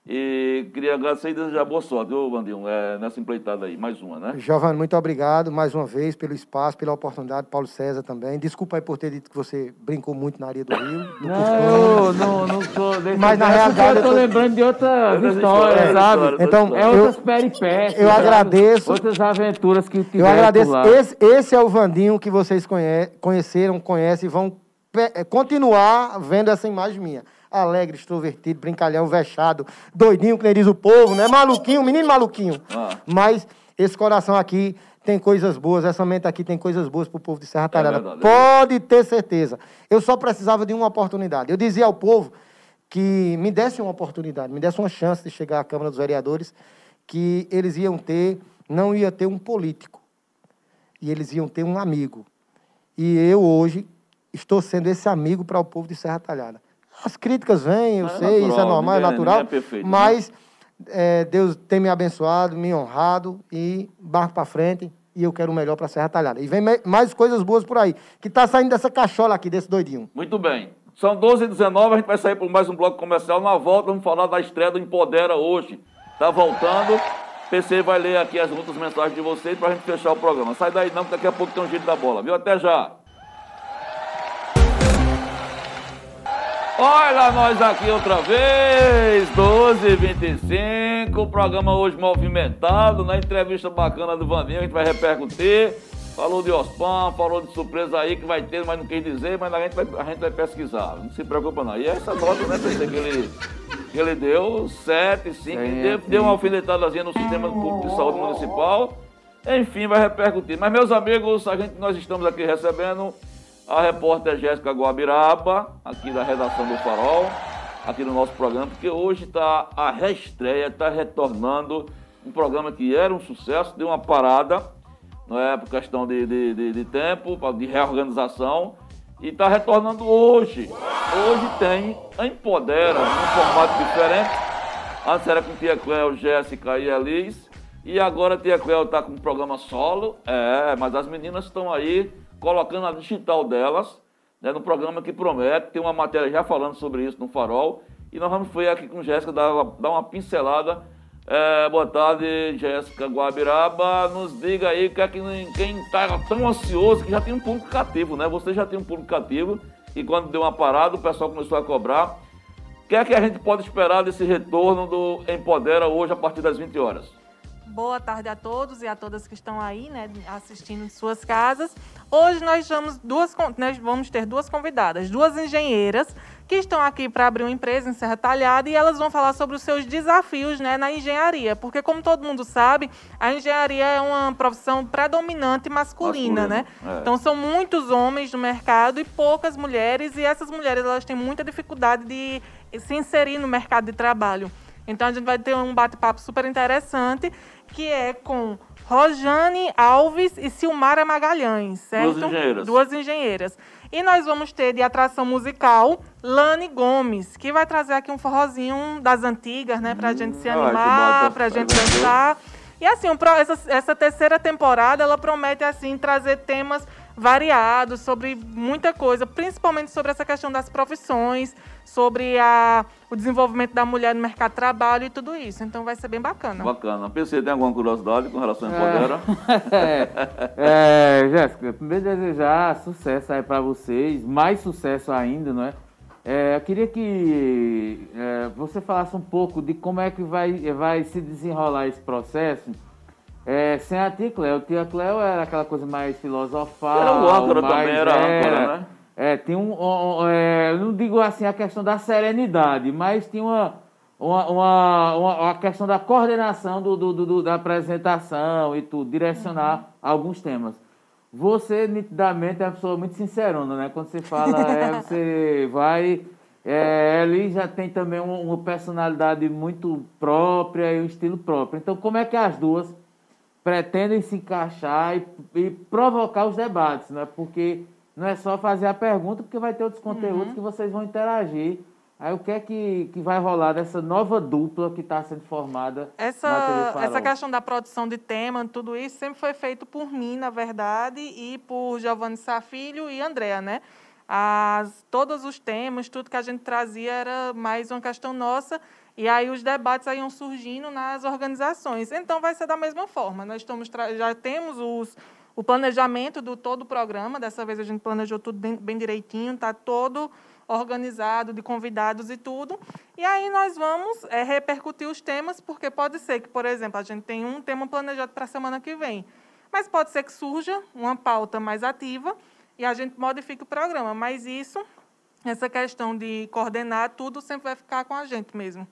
E queria agradecer e desejar boa sorte, viu, Vandinho, é, nessa empleitada aí, mais uma, né? Giovanni, muito obrigado mais uma vez pelo espaço, pela oportunidade, Paulo César também. Desculpa aí por ter dito que você brincou muito na areia do Rio. Não, não, não sou desse Mas na realidade. Eu tô, lembrando de outras histórias, é, sabe? Então, é outras peripécias. Eu agradeço. Outras aventuras que tiveram. Eu agradeço. Esse, esse é o Vandinho que vocês conhe conheceram, conhecem e vão continuar vendo essa imagem minha alegre, extrovertido, brincalhão, vexado, doidinho, que nem diz o povo, né? Maluquinho, menino maluquinho. Ah. Mas esse coração aqui tem coisas boas, essa mente aqui tem coisas boas para o povo de Serra Talhada. É verdade, Pode ter certeza. Eu só precisava de uma oportunidade. Eu dizia ao povo que me desse uma oportunidade, me desse uma chance de chegar à Câmara dos Vereadores, que eles iam ter, não ia ter um político, e eles iam ter um amigo. E eu hoje estou sendo esse amigo para o povo de Serra Talhada. As críticas vêm, eu é sei, natural, isso é normal, é natural. É perfeito, mas né? é, Deus tem me abençoado, me honrado e barco para frente. E eu quero o melhor para Serra Talhada. E vem mais coisas boas por aí. Que está saindo dessa cachola aqui, desse doidinho. Muito bem. São 12h19, a gente vai sair por mais um bloco comercial. Na volta, vamos falar da estreia do Empodera hoje. Está voltando. PC vai ler aqui as outras mensagens de vocês para a gente fechar o programa. Sai daí não, que daqui a pouco tem um giro da bola. Viu? Até já. Olha nós aqui outra vez, 12h25, o programa hoje movimentado, na entrevista bacana do Vandinho, a gente vai repercutir. Falou de Ospan, falou de surpresa aí que vai ter, mas não quis dizer, mas a gente vai, a gente vai pesquisar. Não se preocupa não. E essa nota, né, PC, que ele, que ele deu, 7, 5, deu, deu uma alfinetadazinha no sistema público de saúde municipal. Enfim, vai repercutir. Mas, meus amigos, a gente, nós estamos aqui recebendo a repórter Jéssica Guabiraba, aqui da redação do Farol, aqui no nosso programa, porque hoje está a reestreia, está retornando um programa que era um sucesso, deu uma parada, não é por questão de, de, de, de tempo, de reorganização, e está retornando hoje. Hoje tem Empodera, num formato diferente. Antes era com Tia Cléo, Jéssica e Elis, e agora Tia Cléo está com um programa solo, é, mas as meninas estão aí colocando a digital delas né, no programa que promete. Tem uma matéria já falando sobre isso no Farol. E nós vamos foi aqui com Jéssica dar, dar uma pincelada. É, boa tarde, Jéssica Guabiraba. Nos diga aí que é que quem está tão ansioso que já tem um público cativo, né? Você já tem um público cativo e quando deu uma parada o pessoal começou a cobrar. O que é que a gente pode esperar desse retorno do Empodera hoje a partir das 20 horas? Boa tarde a todos e a todas que estão aí, né, assistindo em suas casas. Hoje nós vamos, duas, nós vamos ter duas convidadas, duas engenheiras que estão aqui para abrir uma empresa em Serra Talhada e elas vão falar sobre os seus desafios né, na engenharia. Porque, como todo mundo sabe, a engenharia é uma profissão predominante masculina, né? É. Então, são muitos homens no mercado e poucas mulheres, e essas mulheres elas têm muita dificuldade de se inserir no mercado de trabalho. Então, a gente vai ter um bate-papo super interessante que é com Rojane Alves e Silmara Magalhães, certo? Duas engenheiras. Duas engenheiras. E nós vamos ter de atração musical Lani Gomes, que vai trazer aqui um forrozinho das antigas, né? Pra hum, gente se animar, pra gente dançar. E assim, essa, essa terceira temporada, ela promete, assim, trazer temas variados sobre muita coisa, principalmente sobre essa questão das profissões, sobre a, o desenvolvimento da mulher no mercado de trabalho e tudo isso. Então vai ser bem bacana. Bacana. PC, tem alguma curiosidade com relação a Empodera? É, é, Jéssica, primeiro desejar sucesso aí para vocês, mais sucesso ainda, não é? É, eu queria que é, você falasse um pouco de como é que vai, vai se desenrolar esse processo é, sem a tia Cleo. Tia Cleo era aquela coisa mais filosofal. Era o âncora também, era, era âncora, né? É, tem um. um é, não digo assim a questão da serenidade, mas tinha uma, uma, uma, uma, questão da coordenação do, do, do, da apresentação e tudo, direcionar uhum. alguns temas. Você, nitidamente, é uma pessoa muito sincerona, né? Quando você fala, é, você vai. É, ele já tem também uma, uma personalidade muito própria e um estilo próprio. Então, como é que as duas pretendem se encaixar e, e provocar os debates, né? Porque não é só fazer a pergunta, porque vai ter outros conteúdos uhum. que vocês vão interagir Aí o que é que, que vai rolar dessa nova dupla que está sendo formada essa? Essa questão da produção de tema, tudo isso sempre foi feito por mim, na verdade, e por Giovanni Safilho e Andréa, né? As, todos os temas, tudo que a gente trazia era mais uma questão nossa, e aí os debates iam surgindo nas organizações. Então vai ser da mesma forma. Nós estamos já temos os, o planejamento do todo o programa, dessa vez a gente planejou tudo bem, direitinho, está todo organizado, de convidados e tudo. E aí nós vamos é, repercutir os temas, porque pode ser que, por exemplo, a gente tem um tema planejado para a semana que vem, mas pode ser que surja uma pauta mais ativa e a gente modifique o programa. Mas isso, essa questão de coordenar tudo, sempre vai ficar com a gente mesmo.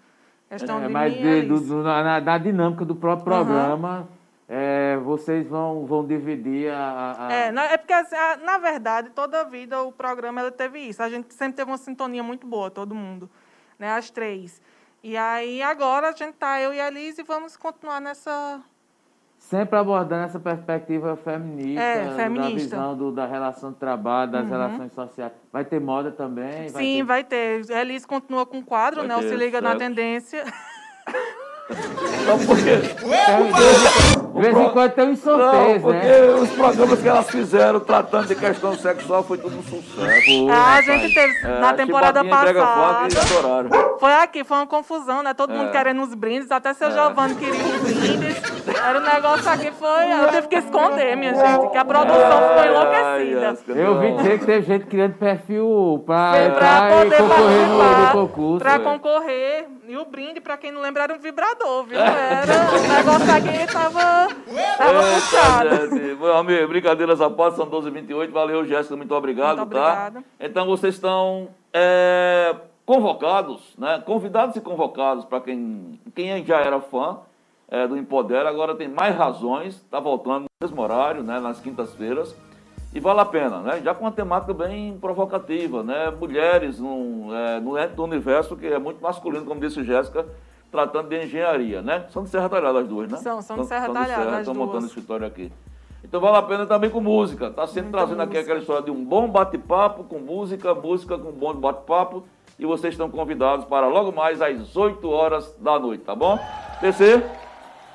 É, mas de, do, do, na, na, dinâmica do próprio uhum. programa é, vocês vão, vão dividir a, a... É, é porque, assim, na verdade, toda a vida o programa ela teve isso. A gente sempre teve uma sintonia muito boa, todo mundo, né? As três. E aí, agora, a gente tá, eu e a Liz, e vamos continuar nessa... Sempre abordando essa perspectiva feminista, é, feminista. da visão do, da relação de trabalho, das uhum. relações sociais. Vai ter moda também? Vai Sim, ter... vai ter. A Liz continua com o quadro, vai né? Ter, Se liga certo. na tendência. Não, porque. De vez em quando tem um sorteio, porque né? os programas que elas fizeram tratando de questão sexual foi tudo um sucesso. Ah, a gente teve é, na temporada passada. Foi aqui, foi uma confusão, né? Todo é. mundo querendo os brindes, até seu é. Giovanni queria os brindes. Era um negócio aqui, foi. Eu tive que esconder, minha gente, que a produção ficou enlouquecida. Eu vi dizer que teve gente criando perfil pra, pra poder concorrer no, no concurso. Pra concorrer. E o brinde, pra quem não lembra, era um vibrador, viu? Era. O negócio aqui tava. tava é, puxado. Meu amigo, brincadeiras à parte, são 12h28. Valeu, Jéssica, muito obrigado, muito tá? Então vocês estão é, convocados, né? Convidados e convocados para quem, quem já era fã é, do Empodera, agora tem mais razões, está voltando no mesmo horário, né? Nas quintas-feiras. E vale a pena, né? Já com uma temática bem provocativa, né? Mulheres no, é, no do universo que é muito masculino, como disse Jéssica, tratando de engenharia, né? São de Serra Talhada as duas, né? São, são de Serra Talhada Estão montando escritório aqui. Então vale a pena também com música. Está sempre Muita trazendo música. aqui aquela história de um bom bate-papo com música, música com bom bate-papo. E vocês estão convidados para logo mais às 8 horas da noite, tá bom? TC?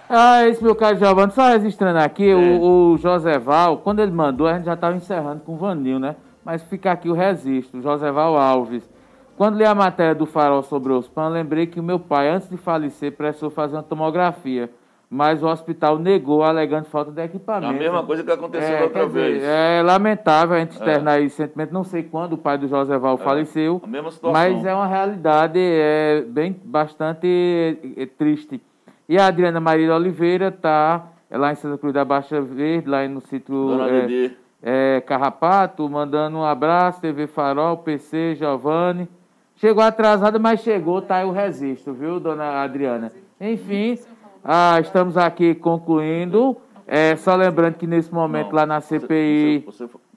Ah, esse meu caro Giovanni, só registrando aqui, o, o Joseval, quando ele mandou, a gente já estava encerrando com o Vanil, né? Mas fica aqui o registro, Joseval Alves. Quando li a matéria do Farol sobre o PAN, lembrei que o meu pai, antes de falecer, precisou fazer uma tomografia. Mas o hospital negou, alegando falta de equipamento. A mesma coisa que aconteceu é, outra vez. é lamentável a gente externar é. esse sentimento. Não sei quando o pai do Joseval é. faleceu. A mesma situação. Mas é uma realidade é, bem, bastante é, triste. E a Adriana Maria Oliveira está lá em Santa Cruz da Baixa Verde, lá no sítio é, é, Carrapato, mandando um abraço, TV Farol, PC, Giovanni. Chegou atrasada, mas chegou, tá aí o registro, viu, dona Adriana? Enfim, ah, estamos aqui concluindo. É, só lembrando que nesse momento Não, lá na CPI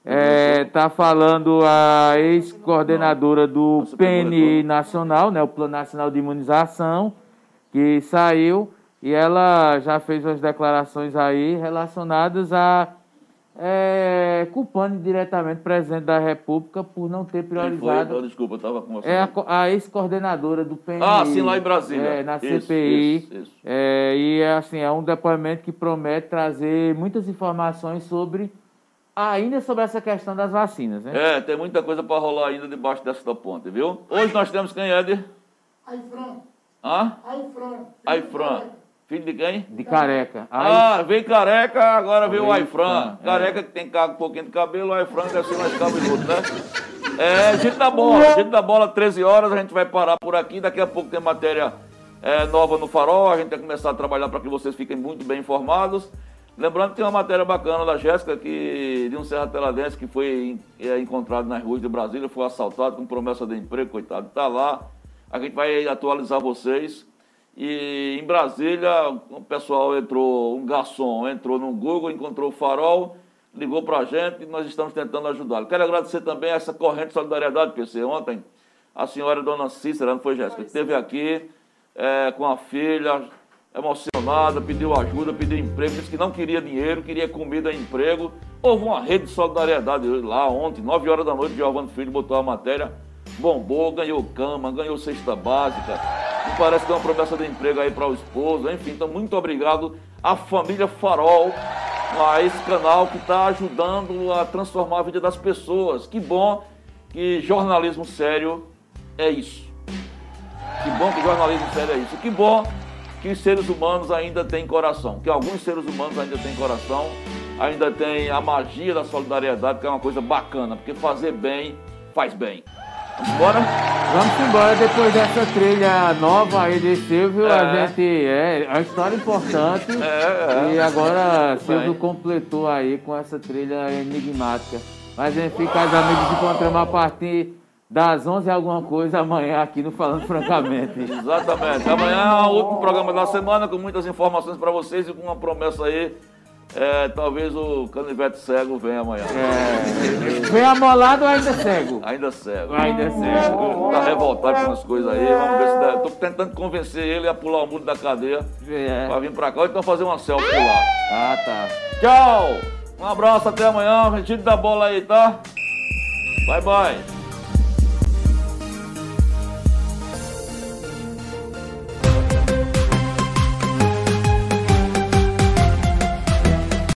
está é, falando a ex-coordenadora do PNI Nacional, né, o Plano Nacional de Imunização, que saiu e ela já fez umas declarações aí relacionadas a é, culpando diretamente o presidente da República por não ter priorizado. Foi? desculpa, eu estava com você. É a, a ex-coordenadora do PNI. Ah, sim, lá em Brasília. É, na isso, CPI. Isso, isso. É, e assim, é um depoimento que promete trazer muitas informações sobre. Ainda sobre essa questão das vacinas, né? É, tem muita coisa para rolar ainda debaixo dessa ponte, viu? Hoje nós temos quem, Ed? Aifran. Hã? Aifran. Aifran. Filho de quem? De careca. Ah, veio careca, agora veio o Aifran. É. Careca que tem um pouquinho de cabelo, o Aifran deve ser mais cabeludo, né? É, gente da bola, gente da bola, 13 horas, a gente vai parar por aqui. Daqui a pouco tem matéria é, nova no Farol, a gente vai começar a trabalhar para que vocês fiquem muito bem informados. Lembrando que tem uma matéria bacana da Jéssica, que de um Serra Teladense que foi é, encontrado nas ruas de Brasília, foi assaltado com promessa de emprego, coitado, está lá. A gente vai atualizar vocês. E em Brasília, o pessoal entrou, um garçom entrou no Google, encontrou o farol, ligou para a gente e nós estamos tentando ajudá-lo. Quero agradecer também a essa corrente de solidariedade, PC. Ontem, a senhora Dona Cícera, não foi Jéssica, esteve aqui é, com a filha, emocionada, pediu ajuda, pediu emprego, disse que não queria dinheiro, queria comida e emprego. Houve uma rede de solidariedade lá ontem, 9 horas da noite, Giovanni Filho botou a matéria bombou, ganhou cama, ganhou cesta básica. Parece que é uma promessa de emprego aí para o esposo. Enfim, então muito obrigado à família Farol, a esse canal que está ajudando a transformar a vida das pessoas. Que bom que jornalismo sério é isso. Que bom que jornalismo sério é isso. Que bom que os seres humanos ainda têm coração, que alguns seres humanos ainda têm coração, ainda tem a magia da solidariedade, que é uma coisa bacana, porque fazer bem faz bem. Vamos embora? Vamos embora depois dessa trilha nova aí de Silvio. É. A gente. É, é uma história importante. É, é. E agora Silvio completou aí com essa trilha enigmática. Mas enfim, caros amigos, encontramos a partir das 11 alguma coisa amanhã aqui no Falando Francamente. Exatamente. Amanhã é o último programa da semana com muitas informações para vocês e com uma promessa aí. É, talvez o canivete cego venha amanhã. É. Vem amolado ou ainda cego? Ainda cego. Ainda cego. Tá revoltado com as coisas aí. Vamos ver se dá. Tô tentando convencer ele a pular o muro da cadeia é. pra vir pra cá. Ou então fazer uma selfie lá. Ah, tá. Tchau! Um abraço, até amanhã. Retiro da bola aí, tá? Bye, bye.